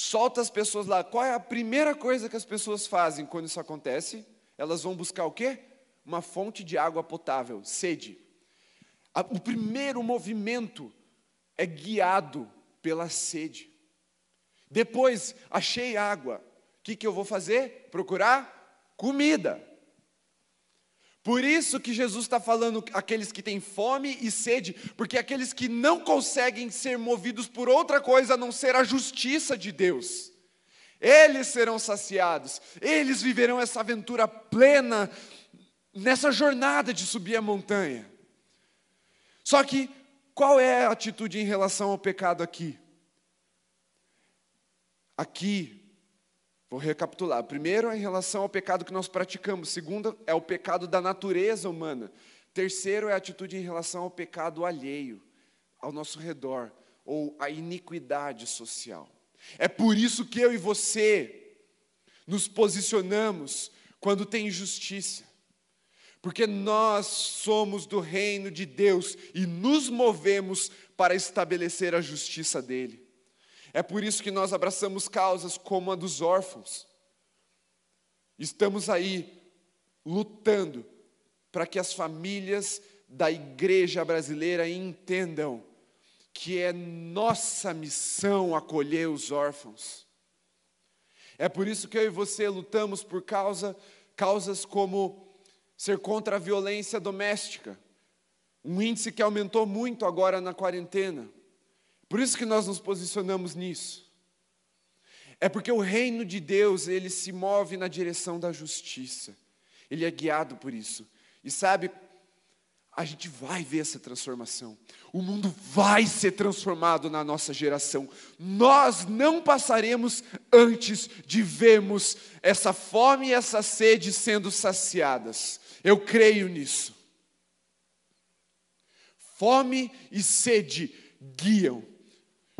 Solta as pessoas lá. Qual é a primeira coisa que as pessoas fazem quando isso acontece? Elas vão buscar o quê? Uma fonte de água potável, sede. O primeiro movimento é guiado pela sede. Depois, achei água. O que, que eu vou fazer? Procurar comida. Por isso que Jesus está falando aqueles que têm fome e sede, porque aqueles que não conseguem ser movidos por outra coisa a não ser a justiça de Deus, eles serão saciados, eles viverão essa aventura plena nessa jornada de subir a montanha. Só que qual é a atitude em relação ao pecado aqui? Aqui Vou recapitular. Primeiro em relação ao pecado que nós praticamos. Segundo é o pecado da natureza humana. Terceiro é a atitude em relação ao pecado alheio, ao nosso redor, ou a iniquidade social. É por isso que eu e você nos posicionamos quando tem injustiça. Porque nós somos do reino de Deus e nos movemos para estabelecer a justiça dele. É por isso que nós abraçamos causas como a dos órfãos. Estamos aí lutando para que as famílias da igreja brasileira entendam que é nossa missão acolher os órfãos. É por isso que eu e você lutamos por causa, causas como ser contra a violência doméstica, um índice que aumentou muito agora na quarentena. Por isso que nós nos posicionamos nisso. É porque o reino de Deus, ele se move na direção da justiça. Ele é guiado por isso. E sabe, a gente vai ver essa transformação. O mundo vai ser transformado na nossa geração. Nós não passaremos antes de vermos essa fome e essa sede sendo saciadas. Eu creio nisso. Fome e sede guiam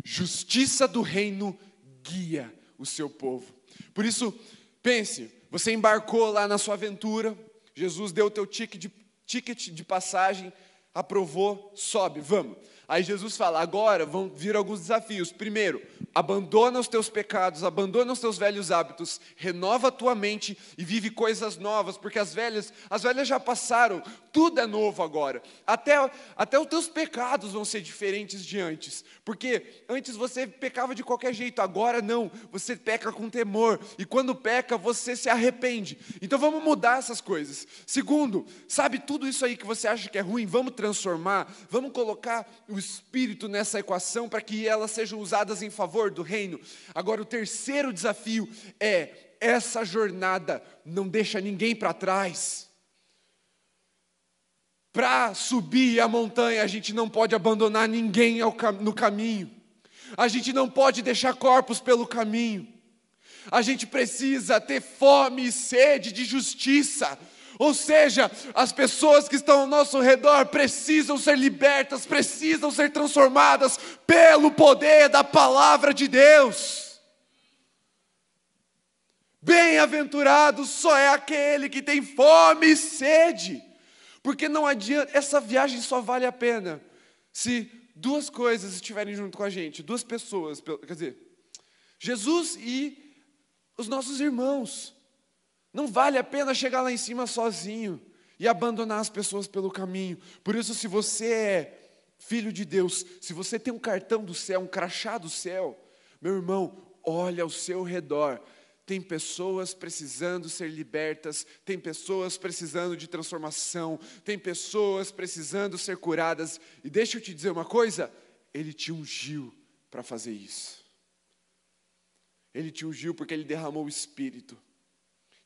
Justiça do reino guia o seu povo. Por isso, pense, Você embarcou lá na sua aventura, Jesus deu o teu ticket de, ticket de passagem, aprovou, sobe, vamos. Aí Jesus fala: agora vão vir alguns desafios. Primeiro, abandona os teus pecados, abandona os teus velhos hábitos, renova a tua mente e vive coisas novas, porque as velhas, as velhas já passaram, tudo é novo agora. Até, até os teus pecados vão ser diferentes de antes, porque antes você pecava de qualquer jeito, agora não, você peca com temor, e quando peca, você se arrepende. Então vamos mudar essas coisas. Segundo, sabe tudo isso aí que você acha que é ruim, vamos transformar, vamos colocar o Espírito nessa equação para que elas sejam usadas em favor do reino. Agora, o terceiro desafio é: essa jornada não deixa ninguém para trás. Para subir a montanha, a gente não pode abandonar ninguém no caminho, a gente não pode deixar corpos pelo caminho, a gente precisa ter fome e sede de justiça, ou seja, as pessoas que estão ao nosso redor precisam ser libertas, precisam ser transformadas pelo poder da palavra de Deus. Bem-aventurado só é aquele que tem fome e sede, porque não adianta, essa viagem só vale a pena se duas coisas estiverem junto com a gente, duas pessoas, quer dizer, Jesus e os nossos irmãos. Não vale a pena chegar lá em cima sozinho e abandonar as pessoas pelo caminho. Por isso, se você é filho de Deus, se você tem um cartão do céu, um crachá do céu, meu irmão, olha ao seu redor. Tem pessoas precisando ser libertas, tem pessoas precisando de transformação, tem pessoas precisando ser curadas. E deixa eu te dizer uma coisa: Ele te ungiu para fazer isso. Ele te ungiu porque Ele derramou o Espírito.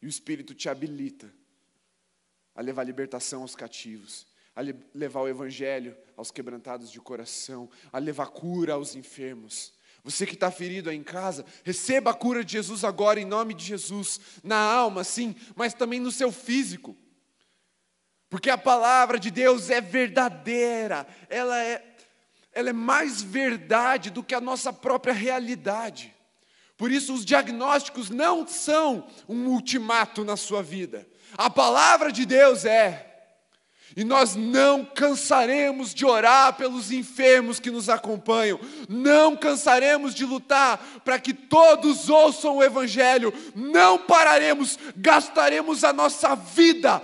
E o Espírito te habilita a levar libertação aos cativos, a levar o Evangelho aos quebrantados de coração, a levar cura aos enfermos. Você que está ferido aí em casa, receba a cura de Jesus agora, em nome de Jesus, na alma, sim, mas também no seu físico. Porque a palavra de Deus é verdadeira, ela é, ela é mais verdade do que a nossa própria realidade. Por isso, os diagnósticos não são um ultimato na sua vida. A palavra de Deus é. E nós não cansaremos de orar pelos enfermos que nos acompanham, não cansaremos de lutar para que todos ouçam o Evangelho, não pararemos, gastaremos a nossa vida,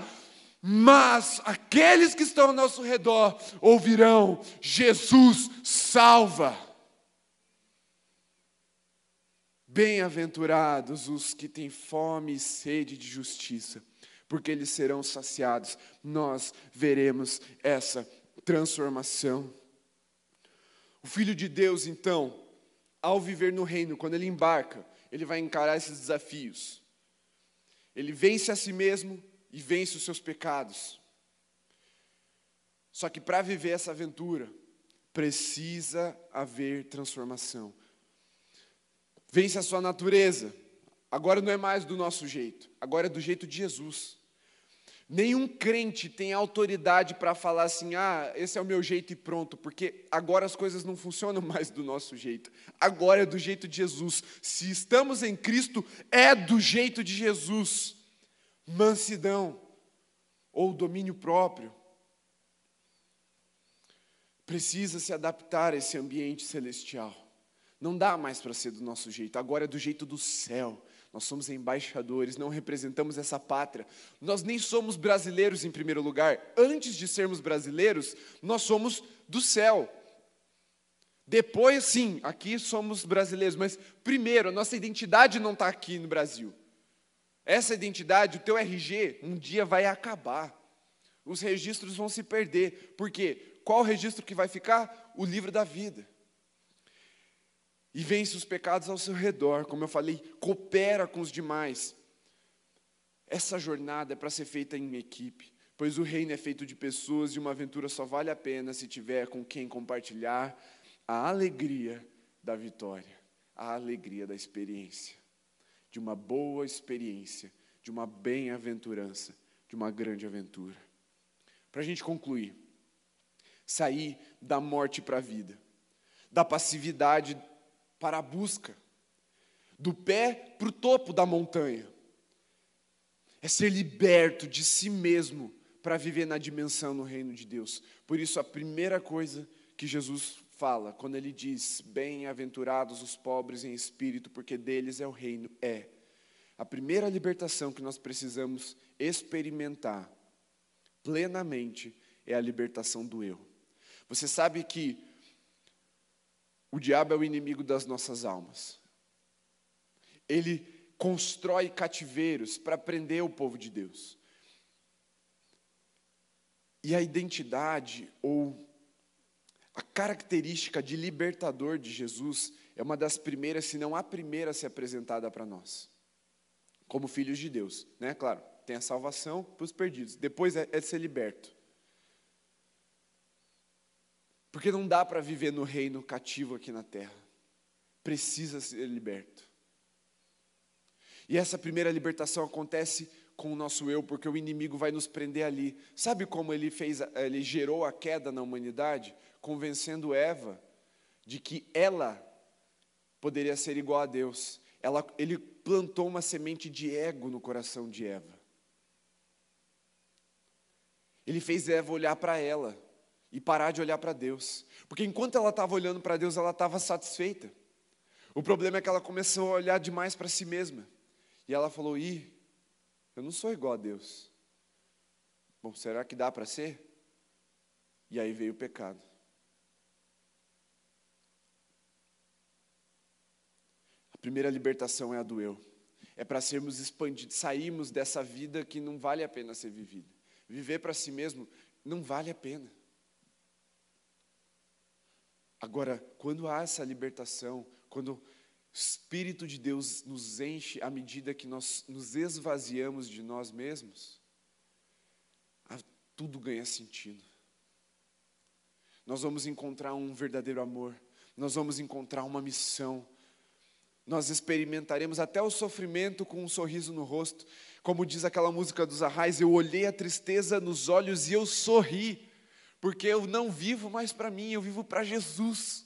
mas aqueles que estão ao nosso redor ouvirão: Jesus salva. Bem-aventurados os que têm fome e sede de justiça, porque eles serão saciados. Nós veremos essa transformação. O Filho de Deus, então, ao viver no reino, quando ele embarca, ele vai encarar esses desafios. Ele vence a si mesmo e vence os seus pecados. Só que para viver essa aventura, precisa haver transformação vence a sua natureza. Agora não é mais do nosso jeito, agora é do jeito de Jesus. Nenhum crente tem autoridade para falar assim: ah, esse é o meu jeito e pronto, porque agora as coisas não funcionam mais do nosso jeito, agora é do jeito de Jesus. Se estamos em Cristo, é do jeito de Jesus. Mansidão ou domínio próprio. Precisa se adaptar a esse ambiente celestial. Não dá mais para ser do nosso jeito, agora é do jeito do céu. Nós somos embaixadores, não representamos essa pátria. Nós nem somos brasileiros em primeiro lugar. Antes de sermos brasileiros, nós somos do céu. Depois, sim, aqui somos brasileiros, mas primeiro, a nossa identidade não está aqui no Brasil. Essa identidade, o teu RG, um dia vai acabar. Os registros vão se perder. Por quê? Qual registro que vai ficar? O livro da vida e vence os pecados ao seu redor, como eu falei, coopera com os demais. Essa jornada é para ser feita em equipe, pois o reino é feito de pessoas e uma aventura só vale a pena se tiver com quem compartilhar a alegria da vitória, a alegria da experiência, de uma boa experiência, de uma bem-aventurança, de uma grande aventura. Para a gente concluir, sair da morte para a vida, da passividade para a busca, do pé para o topo da montanha. é ser liberto de si mesmo para viver na dimensão no reino de Deus. Por isso, a primeira coisa que Jesus fala, quando ele diz: Bem-aventurados os pobres em espírito, porque deles é o reino, é. A primeira libertação que nós precisamos experimentar plenamente é a libertação do eu. Você sabe que o diabo é o inimigo das nossas almas. Ele constrói cativeiros para prender o povo de Deus. E a identidade ou a característica de libertador de Jesus é uma das primeiras, se não a primeira a ser apresentada para nós, como filhos de Deus, né? Claro, tem a salvação para os perdidos, depois é, é ser liberto. Porque não dá para viver no reino cativo aqui na terra. Precisa ser liberto. E essa primeira libertação acontece com o nosso eu, porque o inimigo vai nos prender ali. Sabe como ele fez, ele gerou a queda na humanidade, convencendo Eva de que ela poderia ser igual a Deus. Ela, ele plantou uma semente de ego no coração de Eva. Ele fez Eva olhar para ela e parar de olhar para Deus. Porque enquanto ela estava olhando para Deus, ela estava satisfeita. O problema é que ela começou a olhar demais para si mesma. E ela falou: Ih, eu não sou igual a Deus. Bom, será que dá para ser? E aí veio o pecado. A primeira libertação é a do eu. É para sermos expandidos, sairmos dessa vida que não vale a pena ser vivida. Viver para si mesmo não vale a pena. Agora, quando há essa libertação, quando o Espírito de Deus nos enche à medida que nós nos esvaziamos de nós mesmos, tudo ganha sentido. Nós vamos encontrar um verdadeiro amor, nós vamos encontrar uma missão, nós experimentaremos até o sofrimento com um sorriso no rosto. Como diz aquela música dos Arrais, eu olhei a tristeza nos olhos e eu sorri porque eu não vivo mais para mim, eu vivo para Jesus.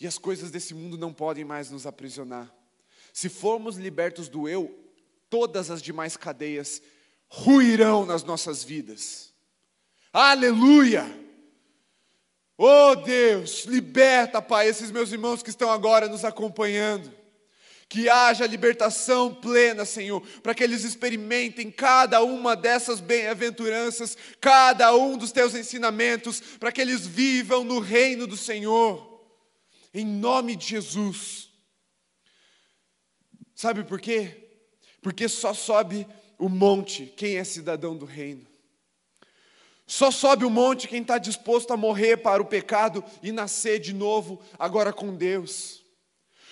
E as coisas desse mundo não podem mais nos aprisionar. Se formos libertos do eu, todas as demais cadeias ruirão nas nossas vidas. Aleluia! Oh Deus, liberta, Pai, esses meus irmãos que estão agora nos acompanhando. Que haja libertação plena, Senhor, para que eles experimentem cada uma dessas bem-aventuranças, cada um dos teus ensinamentos, para que eles vivam no reino do Senhor, em nome de Jesus. Sabe por quê? Porque só sobe o monte quem é cidadão do reino. Só sobe o monte quem está disposto a morrer para o pecado e nascer de novo, agora com Deus.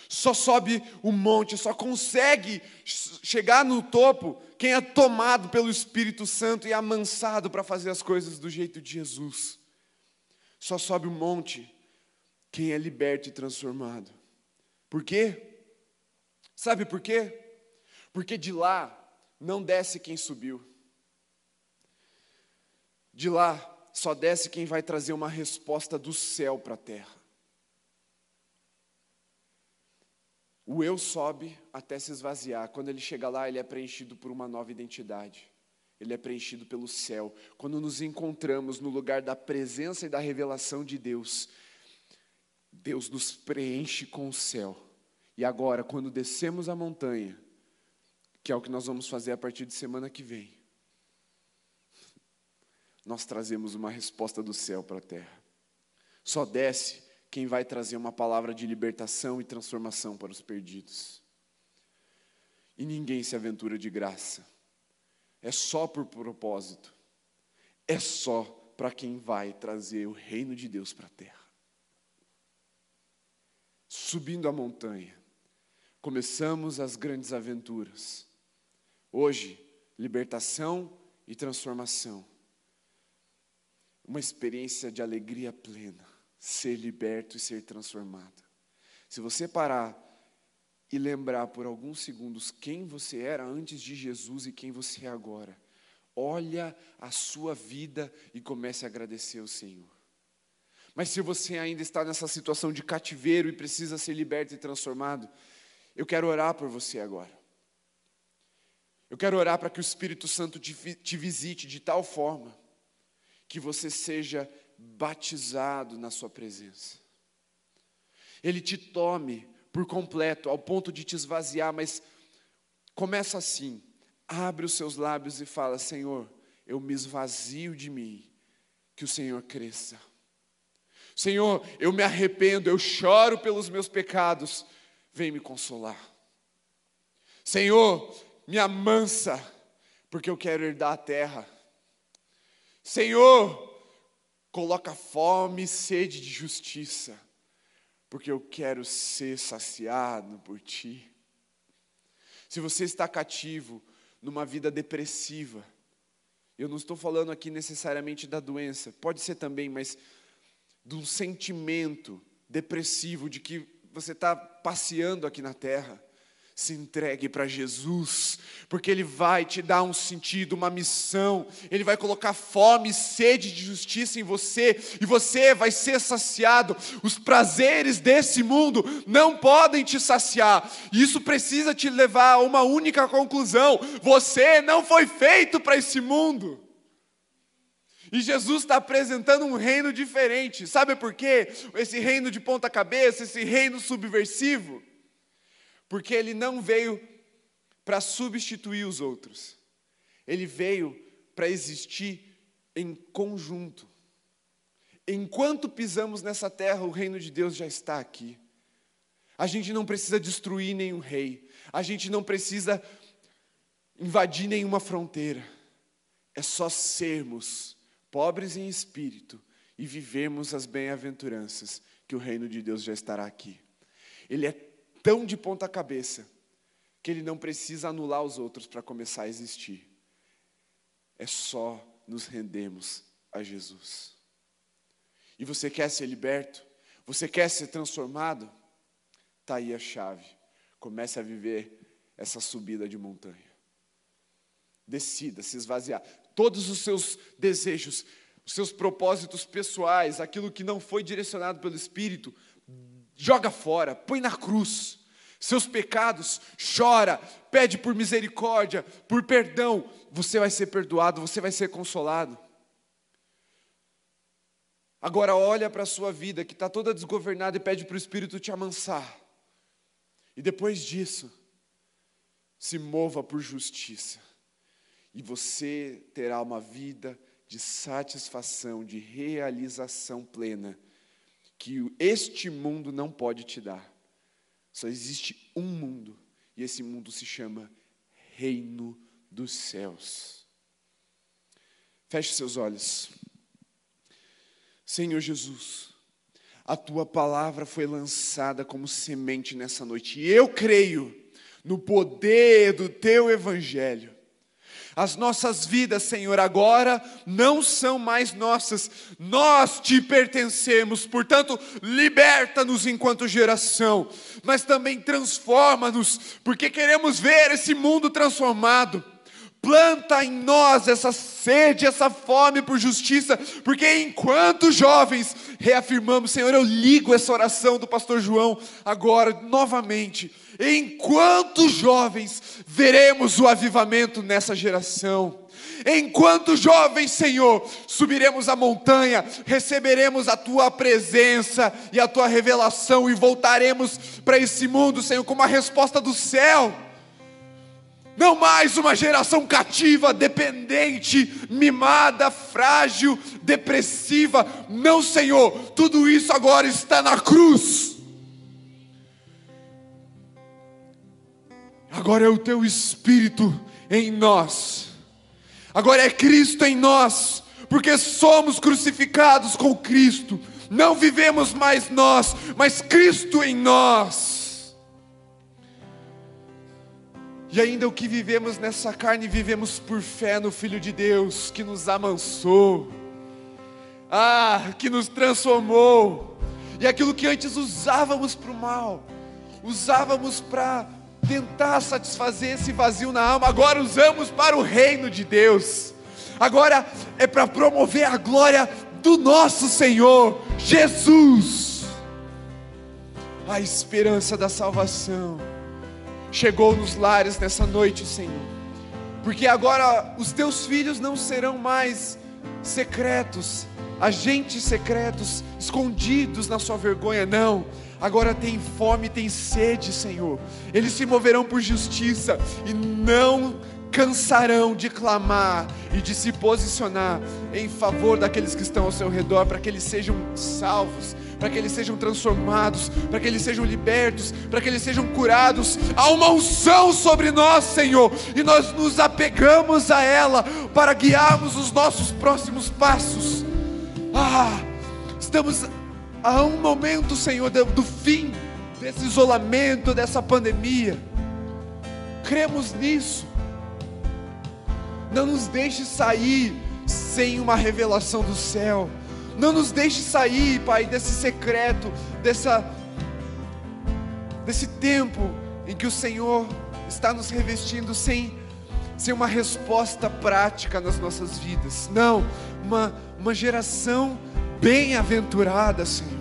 Só sobe o monte, só consegue chegar no topo quem é tomado pelo Espírito Santo e amansado para fazer as coisas do jeito de Jesus. Só sobe o monte quem é liberto e transformado. Por quê? Sabe por quê? Porque de lá não desce quem subiu. De lá só desce quem vai trazer uma resposta do céu para a terra. O eu sobe até se esvaziar. Quando ele chega lá, ele é preenchido por uma nova identidade. Ele é preenchido pelo céu. Quando nos encontramos no lugar da presença e da revelação de Deus, Deus nos preenche com o céu. E agora, quando descemos a montanha, que é o que nós vamos fazer a partir de semana que vem, nós trazemos uma resposta do céu para a terra. Só desce quem vai trazer uma palavra de libertação e transformação para os perdidos. E ninguém se aventura de graça. É só por propósito. É só para quem vai trazer o reino de Deus para a terra. Subindo a montanha, começamos as grandes aventuras. Hoje, libertação e transformação. Uma experiência de alegria plena ser liberto e ser transformado. Se você parar e lembrar por alguns segundos quem você era antes de Jesus e quem você é agora, olha a sua vida e comece a agradecer ao Senhor. Mas se você ainda está nessa situação de cativeiro e precisa ser liberto e transformado, eu quero orar por você agora. Eu quero orar para que o Espírito Santo te visite de tal forma que você seja batizado na Sua presença. Ele te tome por completo, ao ponto de te esvaziar, mas começa assim: abre os seus lábios e fala: Senhor, eu me esvazio de mim, que o Senhor cresça. Senhor, eu me arrependo, eu choro pelos meus pecados, vem me consolar. Senhor, me amansa, porque eu quero herdar a terra. Senhor, coloca fome e sede de justiça, porque eu quero ser saciado por Ti. Se você está cativo numa vida depressiva, eu não estou falando aqui necessariamente da doença, pode ser também, mas de um sentimento depressivo de que você está passeando aqui na terra. Se entregue para Jesus, porque Ele vai te dar um sentido, uma missão, Ele vai colocar fome e sede de justiça em você, e você vai ser saciado. Os prazeres desse mundo não podem te saciar, e isso precisa te levar a uma única conclusão: você não foi feito para esse mundo. E Jesus está apresentando um reino diferente. Sabe por quê? Esse reino de ponta-cabeça, esse reino subversivo. Porque ele não veio para substituir os outros. Ele veio para existir em conjunto. Enquanto pisamos nessa terra, o reino de Deus já está aqui. A gente não precisa destruir nenhum rei. A gente não precisa invadir nenhuma fronteira. É só sermos pobres em espírito e vivemos as bem-aventuranças, que o reino de Deus já estará aqui. Ele é tão de ponta cabeça que ele não precisa anular os outros para começar a existir. É só nos rendermos a Jesus. E você quer ser liberto? Você quer ser transformado? Está aí a chave. Comece a viver essa subida de montanha. Decida se esvaziar todos os seus desejos, os seus propósitos pessoais, aquilo que não foi direcionado pelo Espírito, joga fora, põe na cruz. Seus pecados, chora, pede por misericórdia, por perdão, você vai ser perdoado, você vai ser consolado. Agora olha para a sua vida que está toda desgovernada e pede para o Espírito te amansar. E depois disso, se mova por justiça e você terá uma vida de satisfação, de realização plena, que este mundo não pode te dar. Só existe um mundo, e esse mundo se chama Reino dos Céus. Feche seus olhos. Senhor Jesus, a tua palavra foi lançada como semente nessa noite, e eu creio no poder do teu evangelho as nossas vidas, Senhor, agora não são mais nossas, nós te pertencemos, portanto, liberta-nos enquanto geração, mas também transforma-nos, porque queremos ver esse mundo transformado. Planta em nós essa sede, essa fome por justiça, porque enquanto jovens reafirmamos, Senhor, eu ligo essa oração do pastor João agora novamente Enquanto jovens, veremos o avivamento nessa geração. Enquanto jovens, Senhor, subiremos a montanha, receberemos a tua presença e a tua revelação e voltaremos para esse mundo, Senhor, com uma resposta do céu. Não mais uma geração cativa, dependente, mimada, frágil, depressiva. Não, Senhor, tudo isso agora está na cruz. Agora é o teu Espírito em nós, agora é Cristo em nós, porque somos crucificados com Cristo, não vivemos mais nós, mas Cristo em nós. E ainda o que vivemos nessa carne, vivemos por fé no Filho de Deus, que nos amansou, ah, que nos transformou, e aquilo que antes usávamos para o mal, usávamos para tentar satisfazer esse vazio na alma, agora usamos para o reino de Deus, agora é para promover a glória do nosso Senhor Jesus. A esperança da salvação chegou nos lares nessa noite, Senhor. porque agora os teus filhos não serão mais secretos, agentes secretos, escondidos na sua vergonha, não. Agora tem fome, tem sede, Senhor. Eles se moverão por justiça e não cansarão de clamar e de se posicionar em favor daqueles que estão ao seu redor, para que eles sejam salvos, para que eles sejam transformados, para que eles sejam libertos, para que eles sejam curados. Há uma unção sobre nós, Senhor, e nós nos apegamos a ela para guiarmos os nossos próximos passos. Ah, estamos a um momento, Senhor, do fim desse isolamento, dessa pandemia. Cremos nisso. Não nos deixe sair sem uma revelação do céu. Não nos deixe sair, Pai, desse secreto, dessa desse tempo em que o Senhor está nos revestindo sem sem uma resposta prática nas nossas vidas. Não, uma uma geração bem-aventurada, Senhor.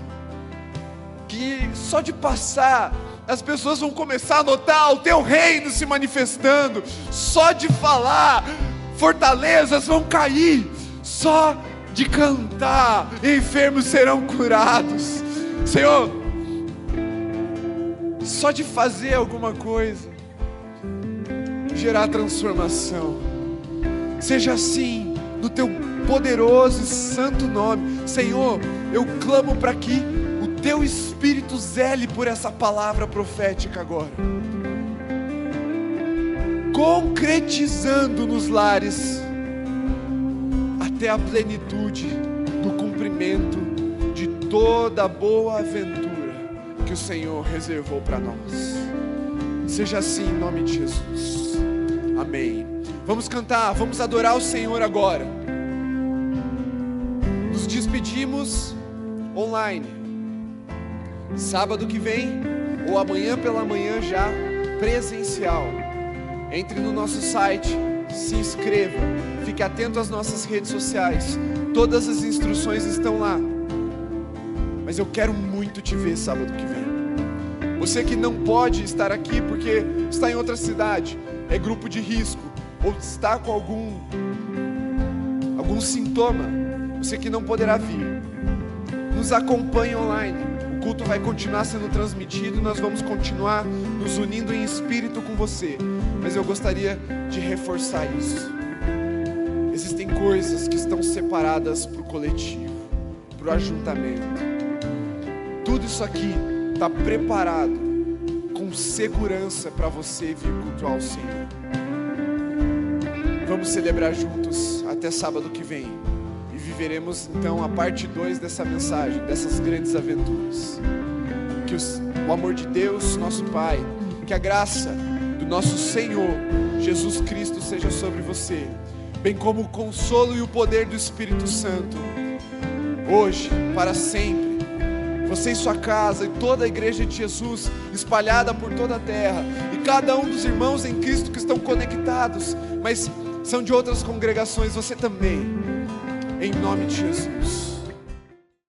Que só de passar as pessoas vão começar a notar o teu reino se manifestando, só de falar, fortalezas vão cair, só de cantar, enfermos serão curados. Senhor, só de fazer alguma coisa, gerar transformação. Seja assim, no teu poderoso e santo nome. Senhor, eu clamo para que o teu Espírito zele por essa palavra profética agora. Concretizando nos lares até a plenitude do cumprimento de toda a boa aventura que o Senhor reservou para nós. Seja assim em nome de Jesus. Amém. Vamos cantar, vamos adorar o Senhor agora. Nos despedimos online. Sábado que vem ou amanhã pela manhã já presencial. Entre no nosso site, se inscreva, fique atento às nossas redes sociais. Todas as instruções estão lá. Mas eu quero muito te ver sábado que vem. Você que não pode estar aqui porque está em outra cidade, é grupo de risco ou está com algum algum sintoma, você que não poderá vir, nos acompanhe online. O culto vai continuar sendo transmitido, nós vamos continuar nos unindo em espírito com você. Mas eu gostaria de reforçar isso. Existem coisas que estão separadas para o coletivo, para o ajuntamento. Tudo isso aqui está preparado com segurança para você vir cultuar o Senhor. Vamos celebrar juntos até sábado que vem. E viveremos então a parte 2 dessa mensagem, dessas grandes aventuras. Que os, o amor de Deus, nosso Pai, que a graça do nosso Senhor Jesus Cristo seja sobre você, bem como o consolo e o poder do Espírito Santo, hoje, para sempre. Você e sua casa e toda a igreja de Jesus espalhada por toda a terra, e cada um dos irmãos em Cristo que estão conectados, mas são de outras congregações, você também, em nome de Jesus.